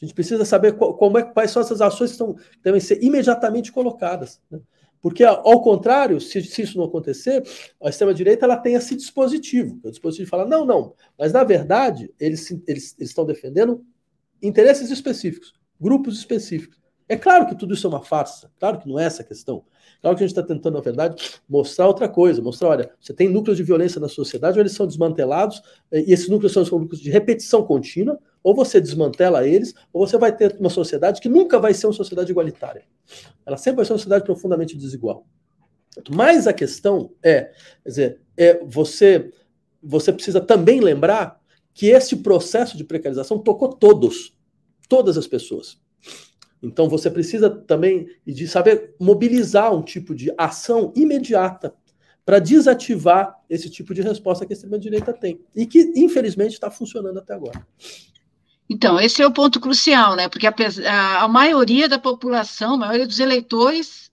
A gente precisa saber como é, quais são essas ações que, estão, que devem ser imediatamente colocadas. Né? Porque, ao contrário, se, se, isso não acontecer, a extrema-direita ela tem esse dispositivo. O dispositivo fala, não, não, mas na verdade eles, eles, eles estão defendendo interesses específicos, grupos específicos. É claro que tudo isso é uma farsa, claro que não é essa a questão. Claro que a gente está tentando, na verdade, mostrar outra coisa, mostrar, olha, você tem núcleos de violência na sociedade, eles são desmantelados, e esses núcleos são núcleos de repetição contínua, ou você desmantela eles, ou você vai ter uma sociedade que nunca vai ser uma sociedade igualitária. Ela sempre vai ser uma sociedade profundamente desigual. Mas a questão é, quer dizer, é você, você precisa também lembrar que esse processo de precarização tocou todos, todas as pessoas. Então você precisa também de saber mobilizar um tipo de ação imediata para desativar esse tipo de resposta que a extrema-direita tem. E que, infelizmente, está funcionando até agora. Então, esse é o ponto crucial, né? Porque a, a maioria da população, a maioria dos eleitores,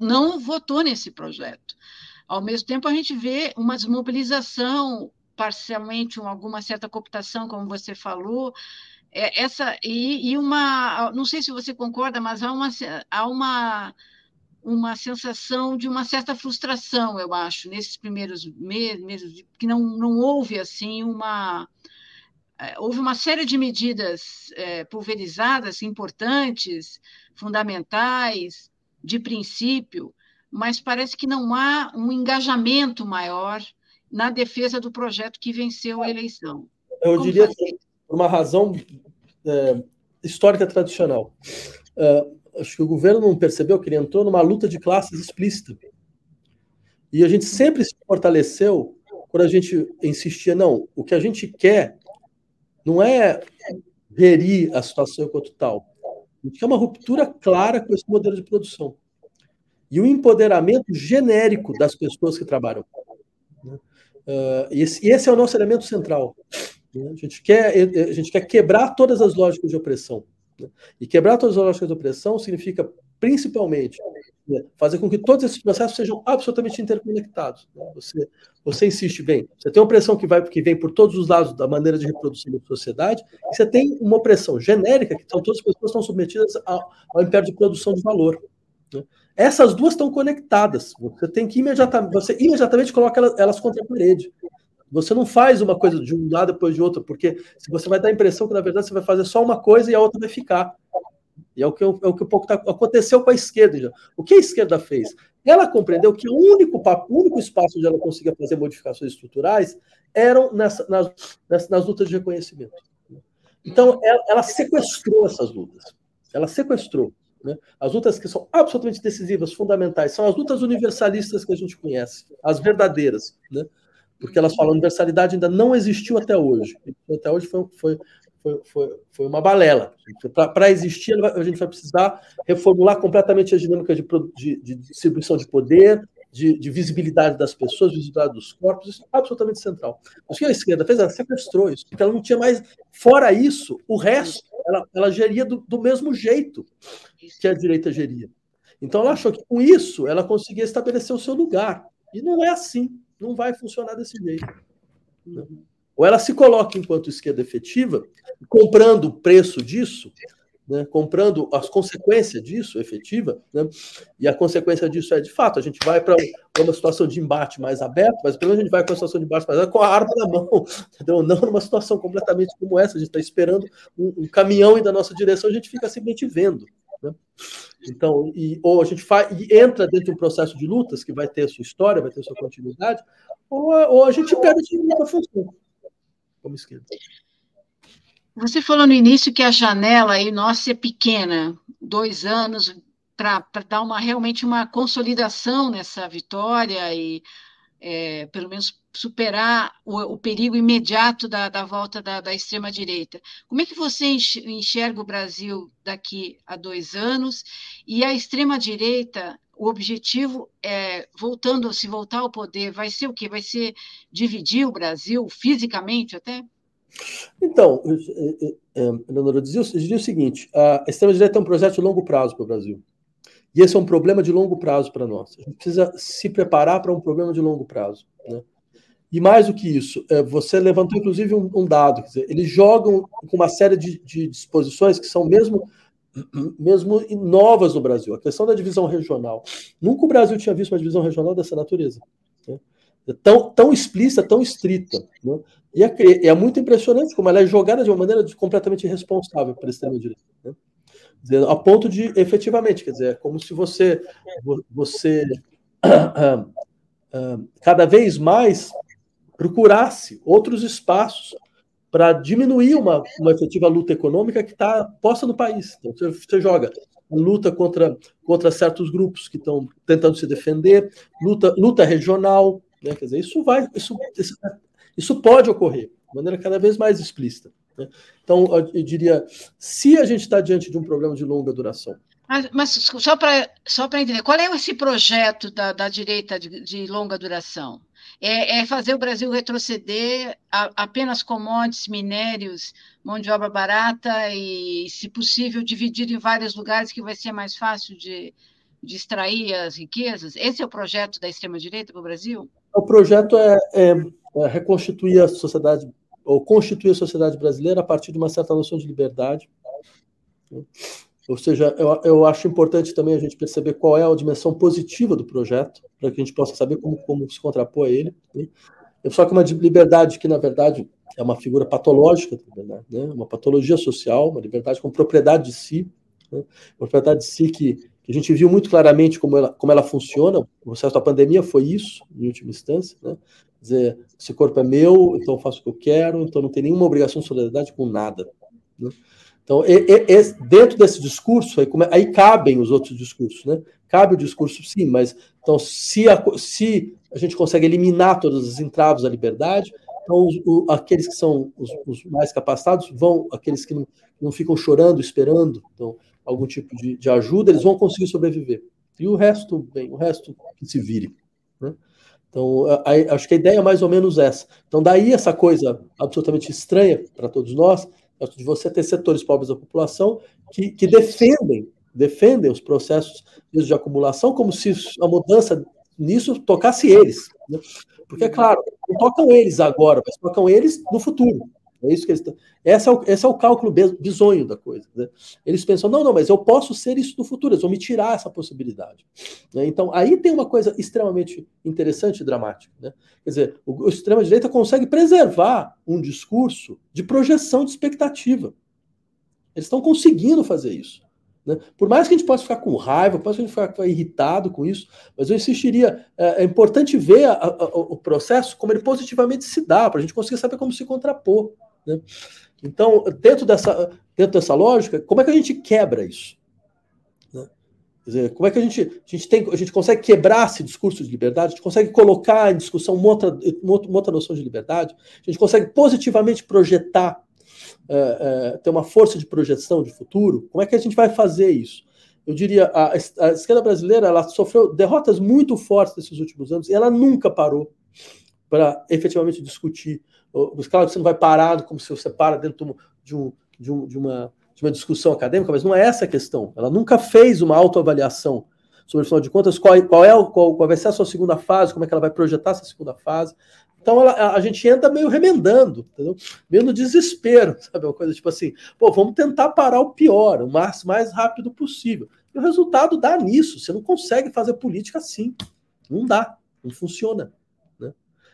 não votou nesse projeto. Ao mesmo tempo, a gente vê uma desmobilização, parcialmente alguma certa cooptação, como você falou, é, essa e, e, uma, não sei se você concorda, mas há uma, há uma uma sensação de uma certa frustração, eu acho, nesses primeiros meses, que não, não houve assim uma houve uma série de medidas é, pulverizadas, importantes, fundamentais, de princípio, mas parece que não há um engajamento maior na defesa do projeto que venceu a eleição. Eu Como diria que por uma razão é, histórica tradicional. É, acho que o governo não percebeu que ele entrou numa luta de classes explícita. E a gente sempre se fortaleceu quando a gente insistia, não, o que a gente quer não é gerir a situação enquanto tal. Quer uma ruptura clara com esse modelo de produção. E o empoderamento genérico das pessoas que trabalham. Uh, esse, esse é o nosso elemento central. Né? A, gente quer, a gente quer quebrar todas as lógicas de opressão. E quebrar todas as lógicas de opressão significa, principalmente, né, fazer com que todos esses processos sejam absolutamente interconectados. Né? Você, você insiste bem, você tem uma opressão que, vai, que vem por todos os lados da maneira de reprodução da sociedade, e você tem uma opressão genérica, que são todas as pessoas estão submetidas ao, ao império de produção de valor. Né? Essas duas estão conectadas. Você tem que imediatamente, você imediatamente coloca elas, elas contra a parede. Você não faz uma coisa de um lado depois de outro, porque você vai dar a impressão que, na verdade, você vai fazer só uma coisa e a outra vai ficar. E é o que, é o que pouco tá, aconteceu com a esquerda. O que a esquerda fez? Ela compreendeu que o único, o único espaço onde ela conseguia fazer modificações estruturais eram nessa, nas, nas, nas lutas de reconhecimento. Então, ela, ela, sequestrou essas lutas. Ela sequestrou. Né? As lutas que são absolutamente decisivas, fundamentais, são as lutas universalistas que a gente conhece, as verdadeiras. Né? porque elas falam universalidade ainda não existiu até hoje. Até hoje foi, foi, foi, foi, foi uma balela. Para existir, a gente vai precisar reformular completamente as dinâmicas de, de, de distribuição de poder, de, de, visibilidade das pessoas, visibilidade dos corpos, isso é absolutamente central. O que a esquerda fez? Ela sequestrou isso, porque ela não tinha mais. Fora isso, o resto, ela, ela geria do, do mesmo jeito que a direita geria. Então ela achou que com isso ela conseguia estabelecer o seu lugar. E não é assim não vai funcionar desse jeito. Né? Ou ela se coloca enquanto esquerda efetiva, comprando o preço disso, né, comprando as consequências disso, efetiva, né, e a consequência disso é, de fato, a gente vai para uma situação de embate mais aberto, mas pelo menos a gente vai para uma situação de embate mais aberto com a arma na mão, entendeu? não numa situação completamente como essa, a gente está esperando um, um, caminhão ir da nossa direção, a gente fica simplesmente vendo. Né? Então, e, ou a gente faz, e entra dentro de um processo de lutas que vai ter sua história, vai ter sua continuidade, ou, ou a gente perde a função como esquerda. Você falou no início que a janela aí nossa é pequena, dois anos para dar uma realmente uma consolidação nessa vitória e é, pelo menos superar o, o perigo imediato da, da volta da, da extrema-direita. Como é que você enxerga o Brasil daqui a dois anos? E a extrema-direita, o objetivo é, voltando, se voltar ao poder, vai ser o quê? Vai ser dividir o Brasil fisicamente até? Então, Leonora, eu dizia, eu o seguinte: a extrema-direita é um projeto de longo prazo para o Brasil. E esse é um problema de longo prazo para nós. A gente precisa se preparar para um problema de longo prazo. Né? E mais do que isso, você levantou inclusive um, dado, dizer, eles jogam com uma série de, de, disposições que são mesmo, mesmo novas no Brasil. A questão da divisão regional. Nunca o Brasil tinha visto uma divisão regional dessa natureza. Né? É tão, tão explícita, tão estrita. Né? E é, é, muito impressionante como ela é jogada de uma maneira completamente irresponsável para a extrema-direita. Né? a ponto de, efetivamente, quer dizer, é como se você, você cada vez mais procurasse outros espaços para diminuir uma, uma efetiva luta econômica que está posta no país. Então, você, você joga luta contra, contra certos grupos que estão tentando se defender, luta, luta regional, né? quer dizer, isso vai, isso, isso, pode ocorrer de maneira cada vez mais explícita. Né? Então, eu diria, se a gente está diante de um problema de longa duração, mas, mas só para só entender, qual é esse projeto da, da direita de, de, longa duração? É, é, fazer o Brasil retroceder a, apenas commodities, minérios, mão de obra barata e, se possível, dividir em vários lugares que vai ser mais fácil de, de extrair as riquezas? Esse é o projeto da extrema-direita para o Brasil? O projeto é, é, é reconstituir a sociedade, ou constituir a sociedade brasileira a partir de uma certa noção de liberdade. Né? Ou seja, eu, eu acho importante também a gente perceber qual é a dimensão positiva do projeto, para que a gente possa saber como, como se contrapor a ele. Né? Só que uma liberdade que, na verdade, é uma figura patológica, né? uma patologia social, uma liberdade com propriedade de si, né? propriedade de si que, que, a gente viu muito claramente como ela, como ela funciona. O processo da pandemia foi isso, em última instância. Né? Quer dizer, esse corpo é meu, então eu faço o que eu quero, então não tem nenhuma obrigação de solidariedade com nada. Né? Então, e, e, dentro desse discurso, aí, aí, cabem os outros discursos, né? Cabe o discurso, sim, mas então, se a, se a gente consegue eliminar todas as entraves à liberdade, então os, o, aqueles que são os, os, mais capacitados vão, aqueles que não, não ficam chorando, esperando então, algum tipo de, de, ajuda, eles vão conseguir sobreviver. E o resto, bem, o resto que se vire. Né? Então, acho que a ideia é mais ou menos essa. Então, daí essa coisa absolutamente estranha para todos nós, de você ter setores pobres da população que, que defendem defendem os processos de acumulação como se a mudança nisso tocasse eles. Né? Porque, é claro, não tocam eles agora, mas tocam eles no futuro. É isso que eles esse é o, esse é o cálculo bizonho da coisa. Né? Eles pensam, não, não, mas eu posso ser isso no futuro, eles vão me tirar essa possibilidade. Né? Então, aí tem uma coisa extremamente interessante e dramática. Né? Quer dizer, o, o extrema-direita consegue preservar um discurso de projeção de expectativa. Eles estão conseguindo fazer isso. Né? Por mais que a gente possa ficar com raiva, possa a gente ficar irritado com isso, mas eu insistiria, é, é importante ver a, a, o processo como ele positivamente se dá, para a gente conseguir saber como se contrapor. Né? Então, dentro dessa, dentro dessa lógica, como é que a gente quebra isso? Né? Dizer, como é que a gente, a gente tem, a gente consegue quebrar esse discurso de liberdade? A gente consegue colocar em discussão uma outra, uma outra noção de liberdade? A gente consegue positivamente projetar, é, é, ter uma força de projeção de futuro? Como é que a gente vai fazer isso? Eu diria, a, a esquerda brasileira ela sofreu derrotas muito fortes nesses últimos anos e ela nunca parou para efetivamente discutir Claro que você não vai parar como se você para dentro de, um, de, um, de, uma, de uma discussão acadêmica, mas não é essa a questão. Ela nunca fez uma autoavaliação sobre, afinal de contas, qual, qual, é, qual, qual vai ser a sua segunda fase, como é que ela vai projetar essa segunda fase. Então ela, a gente entra meio remendando, entendeu? meio no desespero, sabe? Uma coisa tipo assim, pô, vamos tentar parar o pior, o mais, mais rápido possível. E o resultado dá nisso. Você não consegue fazer política assim. Não dá, não funciona.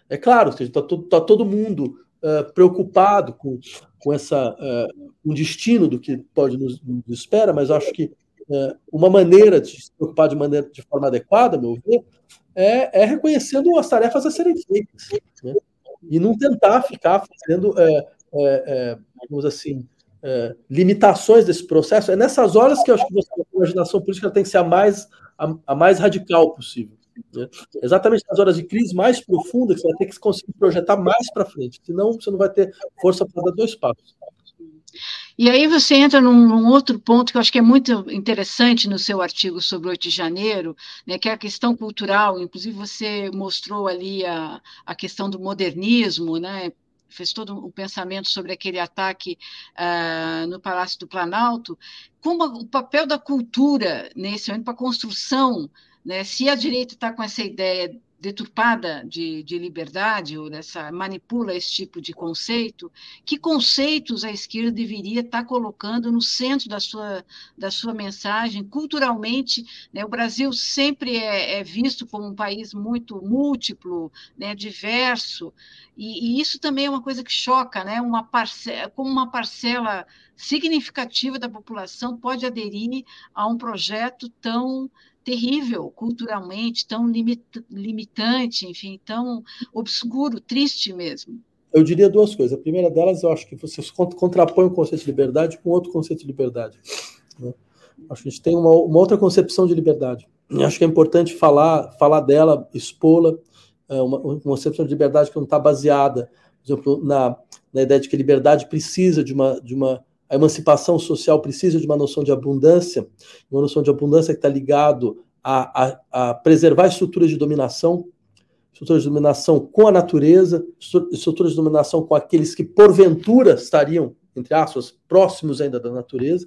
É claro, está tá todo mundo uh, preocupado com, com essa, uh, um destino do que pode nos, nos espera, mas acho que uh, uma maneira de se preocupar de, maneira, de forma adequada, meu ver, é, é reconhecendo as tarefas a serem feitas. Né? E não tentar ficar fazendo, é, é, digamos assim, limitações desse processo. É nessas horas que eu acho que a imaginação política tem que ser a mais, a, a mais radical possível. Né? Exatamente nas horas de crise mais profunda que você vai ter que conseguir projetar mais para frente, senão você não vai ter força para dar dois passos. E aí você entra num, num, outro ponto que eu acho que é muito interessante no seu artigo sobre 8 de janeiro, né, que é a questão cultural. Inclusive, você mostrou ali a, a questão do modernismo, né, fez todo um pensamento sobre aquele ataque uh, no Palácio do Planalto, como o papel da cultura nesse momento para a construção né? Se a direita está com essa ideia deturpada de, de liberdade, ou dessa, manipula esse tipo de conceito, que conceitos a esquerda deveria estar tá colocando no centro da sua, da sua mensagem? Culturalmente, né, o Brasil sempre é, é, visto como um país muito múltiplo, né, diverso, e, e, isso também é uma coisa que choca, né? uma parcela, como uma parcela significativa da população pode aderir a um projeto tão terrível culturalmente, tão limitante, enfim, tão obscuro, triste mesmo. Eu diria duas coisas. A primeira delas, eu acho que você contrapõe o conceito de liberdade com outro conceito de liberdade. Né? Acho que a gente tem uma, uma, outra concepção de liberdade. E acho que é importante falar, falar dela, expô-la, é uma, uma concepção de liberdade que não está baseada, por exemplo, na, na ideia de que liberdade precisa de uma, de uma a emancipação social precisa de uma noção de abundância, uma noção de abundância que está ligado a, a, a, preservar estruturas de dominação, estruturas de dominação com a natureza, estruturas de dominação com aqueles que porventura estariam, entre aspas, próximos ainda da natureza,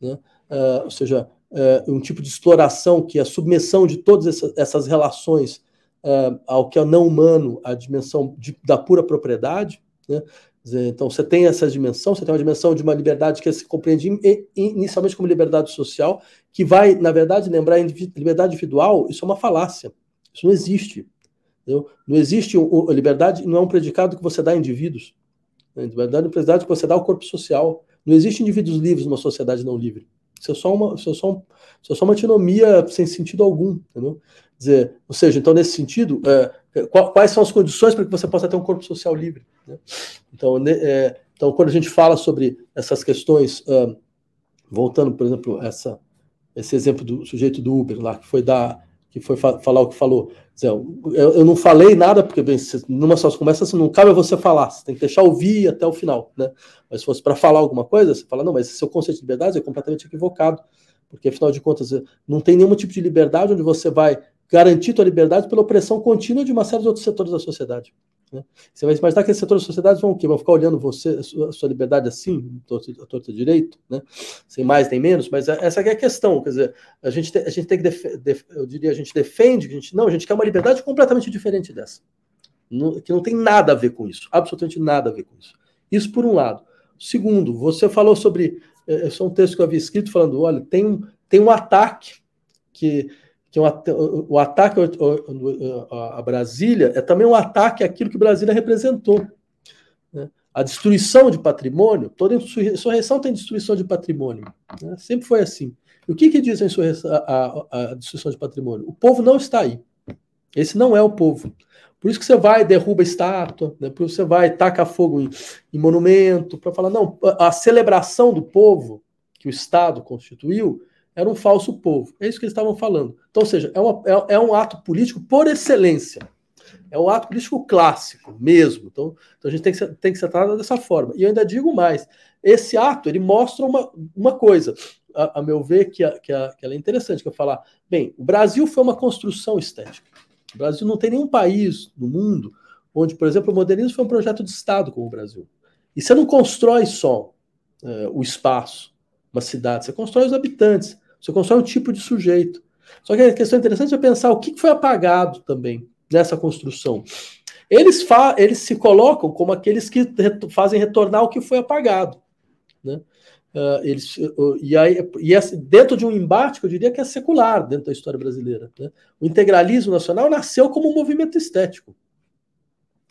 né? uh, ou seja, uh, um tipo de exploração que é a submissão de todas essas, essas relações uh, ao que é não humano, a dimensão de, da pura propriedade, né? Então, você tem essa dimensão, você tem uma dimensão de uma liberdade que se compreende inicialmente como liberdade social, que vai, na verdade, lembrar liberdade individual, isso é uma falácia. Isso não existe. Entendeu? Não existe a liberdade, não é um predicado que você dá a indivíduos. A liberdade é um predicado que você dá ao corpo social. Não existe indivíduos livres numa sociedade não livre. Isso é só uma, isso é só, um, isso é só uma antinomia sem sentido algum. Entendeu? Dizer, ou seja, então, nesse sentido, é, quais são as condições para que você possa ter um corpo social livre? Né? Então, é, então, quando a gente fala sobre essas questões, uh, voltando, por exemplo, essa, esse exemplo do sujeito do Uber lá, que foi dar, que foi fa falar o que falou. Dizer, eu, não falei nada, porque bem, numa só conversa não cabe a você falar, você tem que deixar ouvir até o final. Né? Mas se fosse para falar alguma coisa, você fala, não, mas seu conceito de liberdade é completamente equivocado. Porque, afinal de contas, não tem nenhum tipo de liberdade onde você vai garantir tua liberdade pela opressão contínua de uma série de outros setores da sociedade. Né? Você vai imaginar que esses setores da sociedade vão o quê? Vão ficar olhando você, a sua, a sua liberdade assim, a torta direito, né? sem mais nem menos, mas essa é a questão, quer dizer, a gente, te, a gente tem que, def, def, eu diria, a gente defende, a gente, não, a gente quer uma liberdade completamente diferente dessa, que não tem nada a ver com isso, absolutamente nada a ver com isso. Isso por um lado. Segundo, você falou sobre, esse é um texto que eu havia escrito falando, olha, tem um, tem um ataque que que o, o ataque a Brasília é também um ataque àquilo que Brasília representou. Né? A destruição de patrimônio, toda insurreição tem destruição de patrimônio. Né? Sempre foi assim. E o que, que diz a, a, a, destruição de patrimônio? O povo não está aí. Esse não é o povo. Por isso que você vai, derruba estátua, né? por isso você vai, taca fogo em, em monumento, para falar, não, a celebração do povo que o Estado constituiu era um falso povo. É isso que eles estavam falando. Então, ou seja, é, uma, é, é um ato político por excelência. É um ato político clássico mesmo. Então, então a gente tem que, ser, tem que ser tratado dessa forma. E eu ainda digo mais: esse ato ele mostra uma, uma coisa, a, a meu ver, que, a, que, a, que ela é interessante, que eu falar. Bem, o Brasil foi uma construção estética. O Brasil não tem nenhum país no mundo onde, por exemplo, o modernismo foi um projeto de Estado como o Brasil. E você não constrói só é, o espaço, uma cidade, você constrói os habitantes. Você constrói um tipo de sujeito. Só que a questão interessante é pensar o que foi apagado também nessa construção. Eles, eles se colocam como aqueles que fazem retornar o que foi apagado. Né? Uh, eles, uh, e aí, e esse, dentro de um embate que eu diria que é secular dentro da história brasileira. Né? O integralismo nacional nasceu como um movimento estético.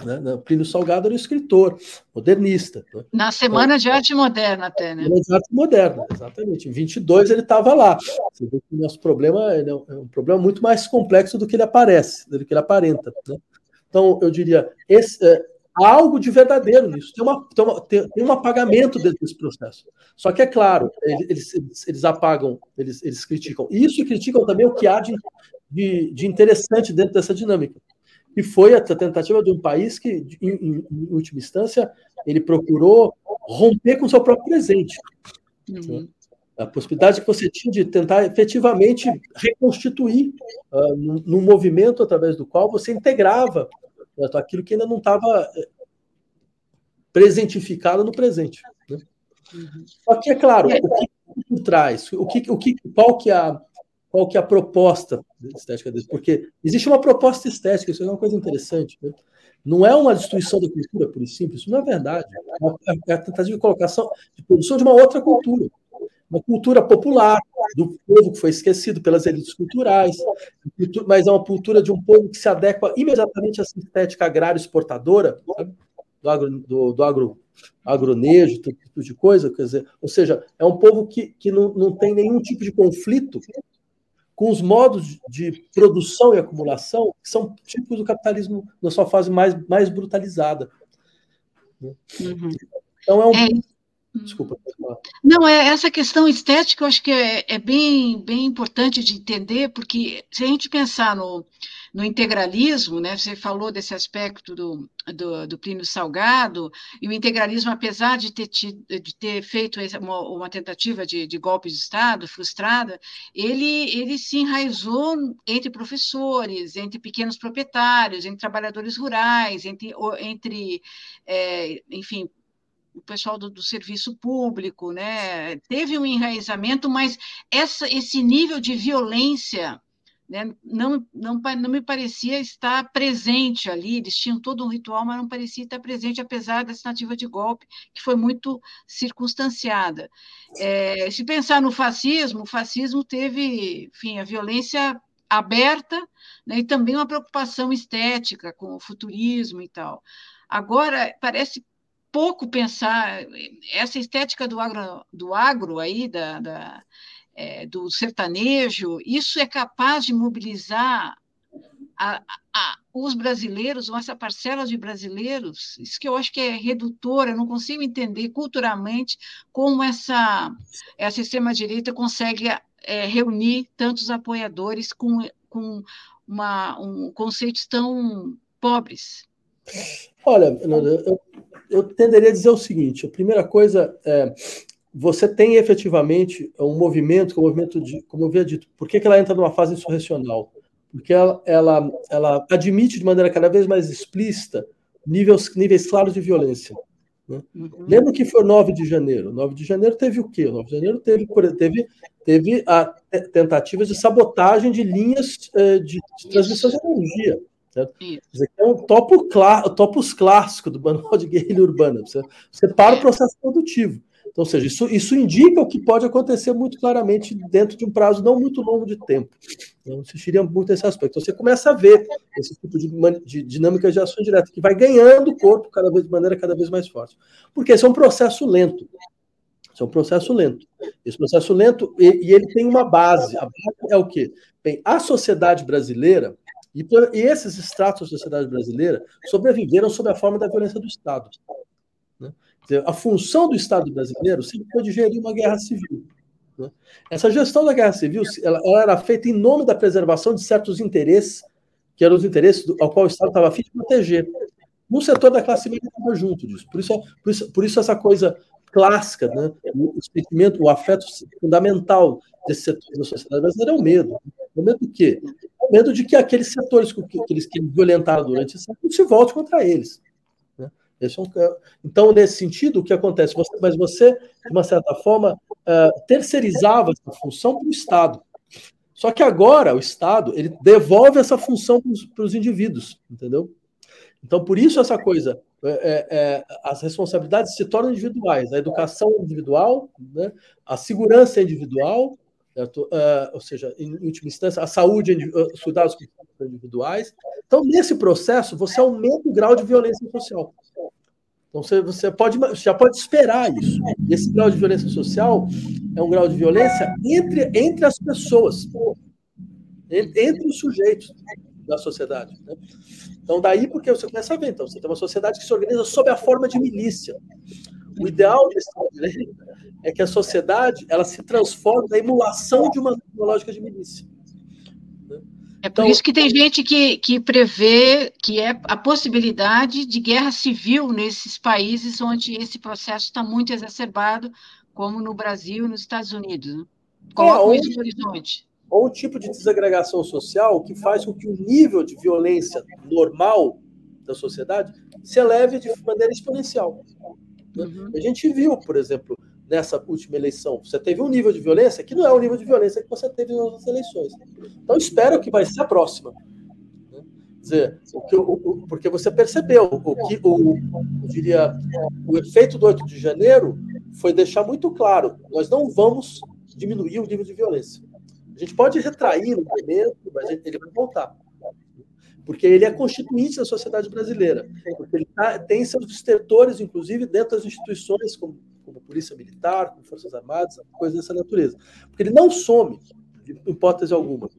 Né? Plínio Salgado era um escritor, modernista. Né? Na Semana de Arte Moderna, até, né? Semana de Arte Moderna, exatamente. Em 22 ele estava lá. Você vê que o nosso problema é um problema muito mais complexo do que ele aparece, do que ele aparenta. Né? Então, eu diria, esse, é, há algo de verdadeiro nisso. Tem, uma, tem, uma, tem, um apagamento dentro desse processo. Só que, é claro, eles, eles, eles apagam, eles, eles criticam. E isso criticam também o que há de, de, de interessante dentro dessa dinâmica e foi a tentativa de um país que, em, em, em última instância, ele procurou romper com o seu próprio presente. Uhum. A possibilidade que você tinha de tentar efetivamente reconstituir uh, num, num, movimento através do qual você integrava né, aquilo que ainda não estava eh, presentificado no presente. Né? Uhum. Só que, é claro, o que por trás, o que, o que, qual que é a, qual que é a proposta estética deles, porque existe uma proposta estética, isso é uma coisa interessante. Né? Não é uma destruição da cultura, por simples, isso não é verdade. É a tentativa de colocação, de produção de uma outra cultura. Uma cultura popular, do povo que foi esquecido pelas elites culturais, mas é uma cultura de um povo que se adequa imediatamente a essa estética agrária exportadora, sabe? do agro, do, do agro, agronejo, todo tipo de coisa, quer dizer, ou seja, é um povo que, que não, não tem nenhum tipo de conflito com os modos de produção e acumulação que são típicos do capitalismo na sua fase mais, mais brutalizada. Uhum. Então é um, é. Desculpa. Não, é essa questão estética, eu acho que é, é, bem, bem importante de entender, porque se a gente pensar no, no integralismo, né, você falou desse aspecto do, do, do Plínio Salgado, e o integralismo, apesar de ter, de ter feito uma, uma tentativa de, de, golpe de Estado frustrada, ele, ele se enraizou entre professores, entre pequenos proprietários, entre trabalhadores rurais, entre, entre é, enfim, o pessoal do, do, serviço público, né? Teve um enraizamento, mas essa, esse nível de violência né, não, não, não me parecia estar presente ali. Eles tinham todo um ritual, mas não parecia estar presente, apesar dessa tentativa de golpe, que foi muito circunstanciada. É, se pensar no fascismo, o fascismo teve, enfim, a violência aberta né, e também uma preocupação estética com o futurismo e tal. Agora, parece pouco pensar essa estética do agro, do agro aí, da, da é, do sertanejo, isso é capaz de mobilizar a, a, os brasileiros, ou essa parcela de brasileiros, isso que eu acho que é redutora, eu não consigo entender culturalmente como essa, essa extrema-direita consegue é, reunir tantos apoiadores com, com uma, um, conceitos tão pobres. Olha, eu, eu tenderia a dizer o seguinte: a primeira coisa é você tem efetivamente um movimento, que é um movimento de, como eu havia dito, por que, que ela entra numa fase insurrecional? Porque ela, ela, ela admite de maneira cada vez mais explícita níveis, níveis claros de violência. Né? Uhum. Lembra que foi 9 de janeiro? 9 de janeiro teve o quê? 9 de janeiro teve, teve, teve a tentativa de sabotagem de linhas eh, de transmissão de energia. Certo? Isso aqui é um topo topos clássico do manual de guerrilha urbana. Você, você para o processo produtivo. Então, ou seja, isso, isso indica o que pode acontecer muito claramente dentro de um prazo não muito longo de tempo. Eu insistiria muito nesse aspecto. Então, você começa a ver esse tipo de, de dinâmica de ação direta, que vai ganhando o corpo cada vez de maneira cada vez mais forte. Porque esse é um processo lento. Esse é um processo lento. Esse processo lento, e, e ele tem uma base. A base é o quê? Bem, a sociedade brasileira, e, e esses estratos da sociedade brasileira sobreviveram sob a forma da violência do Estado. Né? A função do Estado brasileiro sempre foi de gerir uma guerra civil. Né? Essa gestão da guerra civil ela, ela, era feita em nome da preservação de certos interesses, que eram os interesses do, ao qual o Estado estava afim de proteger. No setor da classe média estava junto disso. Por isso, por isso, por isso essa coisa clássica, né? o sentimento, o afeto fundamental desse setor da sociedade brasileira é o medo. O medo do quê? O medo de que aqueles setores que, que eles violentaram durante esse século se volte contra eles. É então, nesse sentido, o que acontece? Você, mas você, de uma certa forma, uh, terceirizava essa função para o Estado. Só que agora o Estado ele devolve essa função para os indivíduos, entendeu? Então, por isso essa coisa, é, é, é, as responsabilidades se tornam individuais. A educação individual, né? a segurança individual, uh, ou seja, em última instância, a saúde, os cuidados individuais. Então, nesse processo, você aumenta o grau de violência social. Então você, você pode, já pode esperar isso. Esse grau de violência social é um grau de violência entre, entre as pessoas, entre os sujeitos da sociedade. Né? Então, daí porque você começa a ver, então, você tem uma sociedade que se organiza sob a forma de milícia. O ideal desse direito é que a sociedade ela se transforme na emulação de uma lógica de milícia. É por então, isso que tem gente que, que prevê que é a possibilidade de guerra civil nesses países onde esse processo está muito exacerbado, como no Brasil e nos Estados Unidos. Né? Coloca é, isso no horizonte. Ou um tipo de desagregação social que faz com que o nível de violência normal da sociedade se eleve de maneira exponencial. Né? Uhum. A gente viu, por exemplo, nessa última eleição. Você teve um nível de violência que não é o nível de violência que você teve nas outras eleições. Então, espero que vai ser a próxima. Né? Dizer, o que, o, porque você percebeu o que o, eu diria, o efeito do 8 de janeiro foi deixar muito claro: nós não vamos diminuir o nível de violência. A gente pode retrair o momento, mas ele vai voltar. Porque ele é constituinte da sociedade brasileira. Porque ele tá, tem seus distertores, inclusive, dentro das instituições, como como polícia militar, como forças armadas, coisas dessa natureza. Porque ele não some, de hipótese alguma.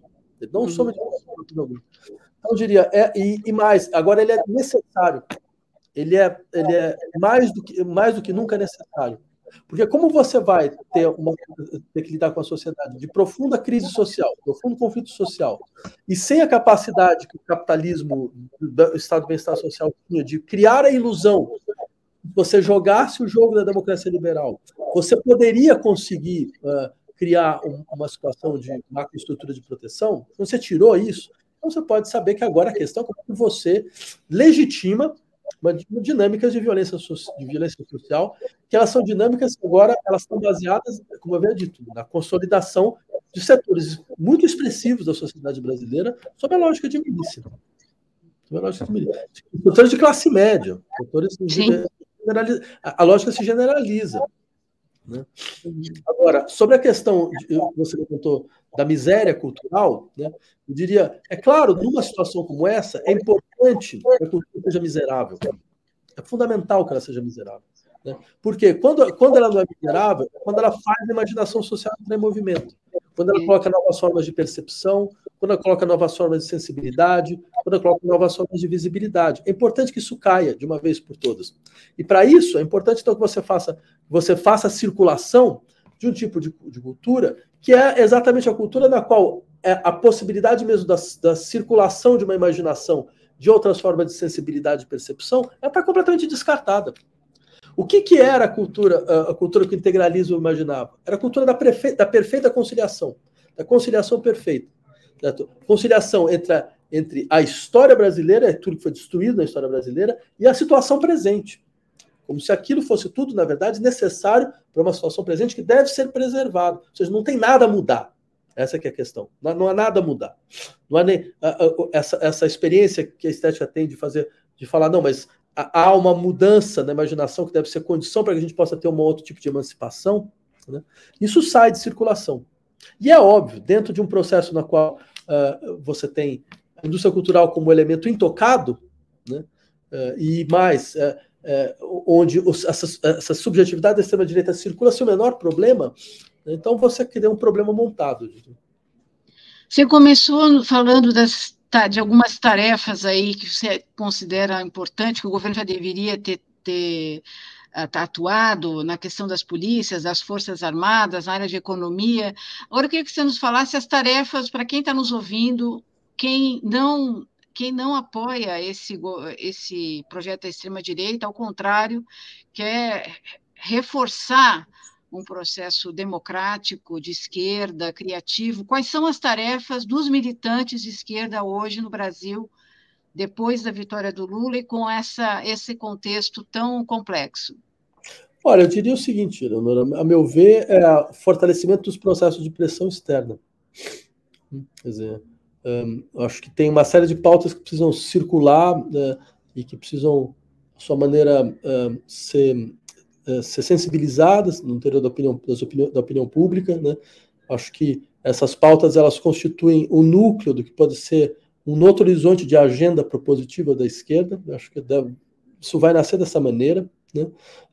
Ele não uhum. some de hipótese alguma. Então, eu diria, é, e, e, mais, agora ele é necessário. Ele é, ele é mais, do que, mais do que nunca necessário. Porque como você vai ter, uma, ter que lidar com a sociedade de profunda crise social, profundo conflito social, e sem a capacidade que o capitalismo, o Estado de Bem-Estar Social tinha de criar a ilusão você jogasse o jogo da democracia liberal, você poderia conseguir uh, criar um, uma situação de macroestrutura de proteção, você tirou isso, então você pode saber que agora a questão é como você legitima uma, dinâmicas de violência, de violência social, que elas são dinâmicas que agora elas estão baseadas, como eu havia dito, na consolidação de setores muito expressivos da sociedade brasileira sob a lógica de milícia. Sob a lógica de milícia. Setores de classe média, setores a lógica se generaliza. Né? Agora, sobre a questão que você levantou da miséria cultural, né, eu diria, é claro, numa situação como essa, é importante que a cultura seja miserável. É fundamental que ela seja miserável. Né? Porque quando, quando ela não é miserável, é quando ela faz a imaginação social entrar em movimento. Quando ela coloca novas formas de percepção, quando ela coloca novas formas de sensibilidade, quando ela coloca novas formas de visibilidade. É importante que isso caia de uma vez por todas. E para isso, é importante então que você faça, você faça a circulação de um tipo de, de cultura que é exatamente a cultura na qual é a possibilidade mesmo da, da circulação de uma imaginação de outras formas de sensibilidade e percepção, ela está completamente descartada. O que, que era a cultura, a cultura que o integralismo imaginava? Era a cultura da, da perfeita conciliação, da conciliação perfeita. Certo? Conciliação entre a, entre a história brasileira, tudo que foi destruído na história brasileira, e a situação presente. Como se aquilo fosse tudo, na verdade, necessário para uma situação presente que deve ser preservado. Ou seja, não tem nada a mudar. Essa é a questão. Não, não há nada a mudar. Não há nem essa, essa experiência que a estética tem de fazer, de falar, não, mas há uma mudança na imaginação que deve ser condição para que a gente possa ter um outro tipo de emancipação, né? isso sai de circulação. E é óbvio, dentro de um processo na qual uh, você tem a indústria cultural como elemento intocado, né? Uh, e mais, uh, onde os, essa, essa, subjetividade da extrema-direita circula sem o menor problema? Então você cria um problema montado. Você começou falando das de algumas tarefas aí que você considera importante, que o governo já deveria ter, ter uh, atuado na questão das polícias, das forças armadas, na área de economia. Agora eu queria que você nos falasse as tarefas para quem está nos ouvindo, quem não quem não apoia esse, esse projeto da extrema-direita, ao contrário, quer reforçar um processo democrático de esquerda, criativo? Quais são as tarefas dos militantes de esquerda hoje no Brasil, depois da vitória do Lula e com essa, esse contexto tão complexo? Olha, eu diria o seguinte, Leonora, a meu ver, é o fortalecimento dos processos de pressão externa. Quer dizer, um, acho que tem uma série de pautas que precisam circular uh, e que precisam, de sua maneira, uh, ser é, ser sensibilizadas no interior da opinião, da opinião pública. Né? Acho que essas pautas elas constituem o núcleo do que pode ser um outro horizonte de agenda propositiva da esquerda. Acho que deve, isso vai nascer dessa maneira. Né?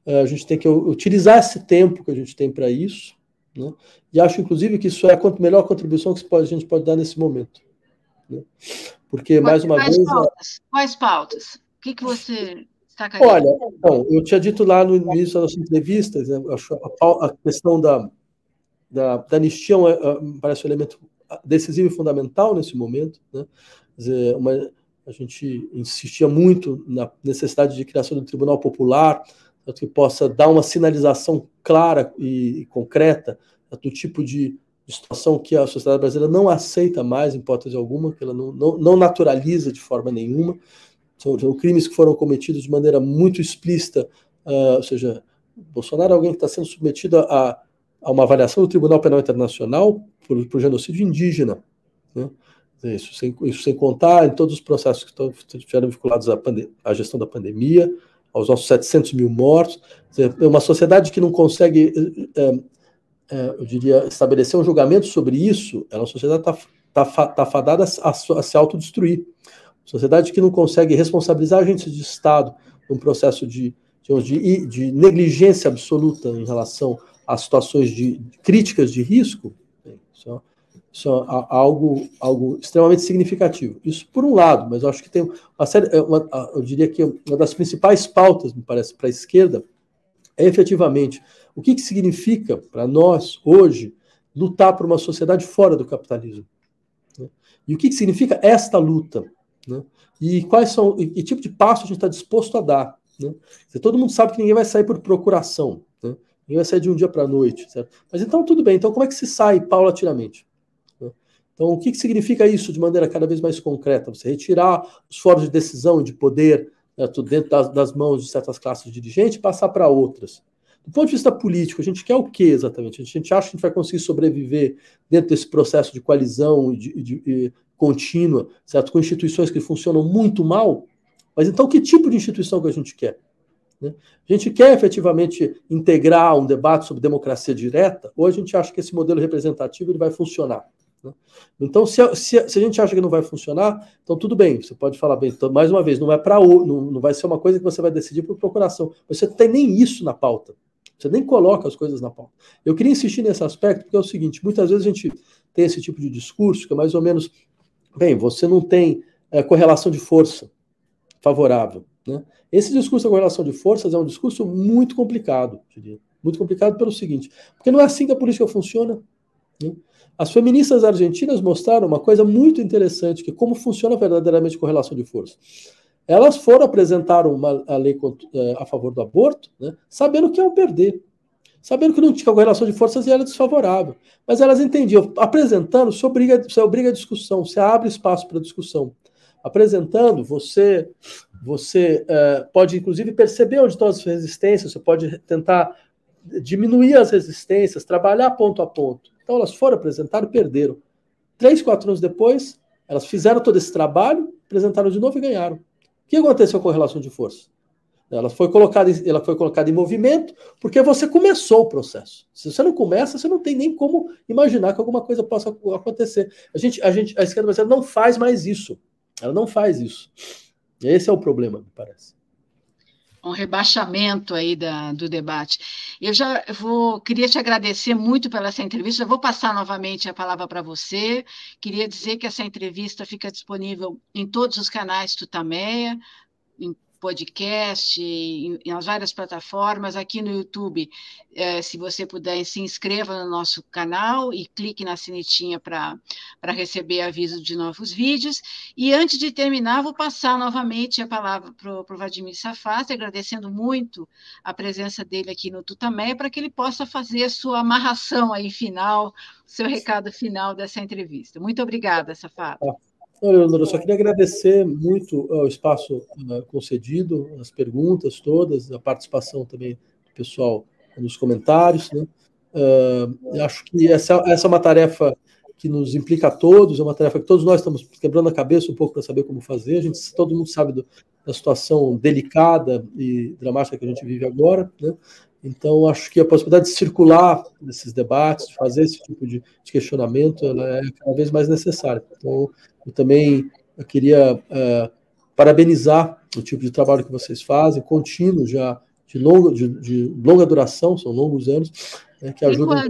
É, a gente tem que utilizar esse tempo que a gente tem para isso. Né? E acho, inclusive, que isso é a melhor contribuição que a gente pode dar nesse momento. Né? Porque, mais uma Quais vez. Pautas? Quais pautas? O que, que você Olha, então, eu tinha dito lá no início das entrevistas, né, a, questão da, da, da anistia é, me parece um elemento decisivo e fundamental nesse momento. Né? Dizer, uma, a gente insistia muito na necessidade de criação do Tribunal Popular, que possa dar uma sinalização clara e, e concreta do tipo de, situação que a sociedade brasileira não aceita mais, em hipótese alguma, que ela não, não, não naturaliza de forma nenhuma. São, são crimes que foram cometidos de maneira muito explícita, uh, ou seja, Bolsonaro é alguém que está sendo submetido a, a, uma avaliação do Tribunal Penal Internacional por, por genocídio indígena. Né? Isso sem, isso sem contar em todos os processos que estiveram vinculados à, à, gestão da pandemia, aos nossos 700 mil mortos. É uma sociedade que não consegue, é, é, eu diria, estabelecer um julgamento sobre isso, é uma sociedade está tá, tá fadada a, a, a se autodestruir. Sociedade que não consegue responsabilizar agentes de Estado num processo de, de, de negligência absoluta em relação a situações de, de críticas de risco, isso, é, isso é algo, algo extremamente significativo. Isso por um lado, mas eu acho que tem uma série, é uma, eu diria que uma das principais pautas, me parece, para a esquerda é efetivamente o que, que significa para nós, hoje, lutar por uma sociedade fora do capitalismo. Né? E o que, que significa esta luta? E quais são, e que tipo de passo a gente está disposto a dar? Né? Todo mundo sabe que ninguém vai sair por procuração, né? ninguém vai sair de um dia para a noite, certo? Mas então tudo bem, então como é que se sai paulatinamente? Né? Então, o que, que significa isso de maneira cada vez mais concreta? Você retirar os fóruns de decisão, de poder, né, dentro das, das, mãos de certas classes de dirigentes e passar para outras. Do ponto de vista político, a gente quer o que exatamente? A gente acha que a gente vai conseguir sobreviver dentro desse processo de coalizão de, de, de, contínua, certo? com instituições que funcionam muito mal? Mas então, que tipo de instituição que a gente quer? Né? A gente quer efetivamente integrar um debate sobre democracia direta, ou a gente acha que esse modelo representativo ele vai funcionar? Né? Então, se a, se, se a, gente acha que não vai funcionar, então tudo bem, você pode falar bem, então, mais uma vez, não, é pra, não, não vai ser uma coisa que você vai decidir por procuração. Você não tem nem isso na pauta. Você nem coloca as coisas na pauta. Eu queria insistir nesse aspecto, porque é o seguinte: muitas vezes a gente tem esse tipo de discurso que é mais ou menos, bem, você não tem é, correlação de força favorável. Né? Esse discurso da correlação de forças é um discurso muito complicado, diria. Muito complicado pelo seguinte: porque não é assim que a política funciona. Né? As feministas argentinas mostraram uma coisa muito interessante, que é como funciona verdadeiramente a correlação de força. Elas foram apresentar uma a lei eh, a favor do aborto, né, sabendo que iam perder, sabendo que não tinha correlação de forças e era desfavorável. Mas elas entendiam, apresentando, você obriga, você obriga a discussão, você abre espaço para discussão. Apresentando, você, você uh, pode inclusive perceber onde estão as resistências, você pode tentar diminuir as resistências, trabalhar ponto a ponto. Então elas foram apresentar e perderam. Três, quatro anos depois, elas fizeram todo esse trabalho, apresentaram de novo e ganharam. O que aconteceu com a relação de força? Ela foi, colocada, ela foi colocada em movimento porque você começou o processo. Se você não começa, você não tem nem como imaginar que alguma coisa possa acontecer. A gente, a gente, a esquerda brasileira não faz mais isso. Ela não faz isso. Esse é o problema, me parece um rebaixamento aí da, do debate. Eu já vou, queria te agradecer muito pela essa entrevista. Eu vou passar novamente a palavra para você. Queria dizer que essa entrevista fica disponível em todos os canais Tutameia, podcast, em, nas várias plataformas, aqui no YouTube. É, se você puder, se inscreva no nosso canal e clique na sinetinha para receber aviso de novos vídeos. E antes de terminar, vou passar novamente a palavra para o Vladimir Safas, agradecendo muito a presença dele aqui no Tutameia, para que ele possa fazer a sua amarração aí final, seu recado final dessa entrevista. Muito obrigada, Safas. Leonora, eu só queria agradecer muito o espaço uh, concedido, as perguntas todas, a participação também do pessoal nos comentários. Né? Uh, acho que essa, essa é uma tarefa que nos implica a todos, é uma tarefa que todos nós estamos quebrando a cabeça um pouco para saber como fazer. A gente, todo mundo sabe do, da situação delicada e dramática que a gente vive agora, né? Então, acho que a possibilidade de circular nesses debates, de fazer esse tipo de, de questionamento, ela é cada vez mais necessária. Então, eu também eu queria uh, parabenizar o tipo de trabalho que vocês fazem, contínuo já, de longa, de, de longa duração, são longos anos, né, que ajudam.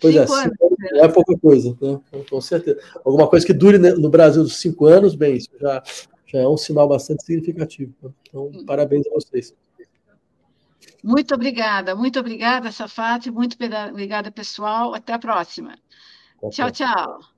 Pois é, cinco né? é pouca coisa, né? Com certeza. Alguma coisa que dure no Brasil dos cinco anos, bem, isso já, já é um sinal bastante significativo. Né? Então, hum. parabéns a vocês. Muito obrigada, muito obrigada, Safate, muito obrigada, pessoal. Até a próxima. Tchau, tchau.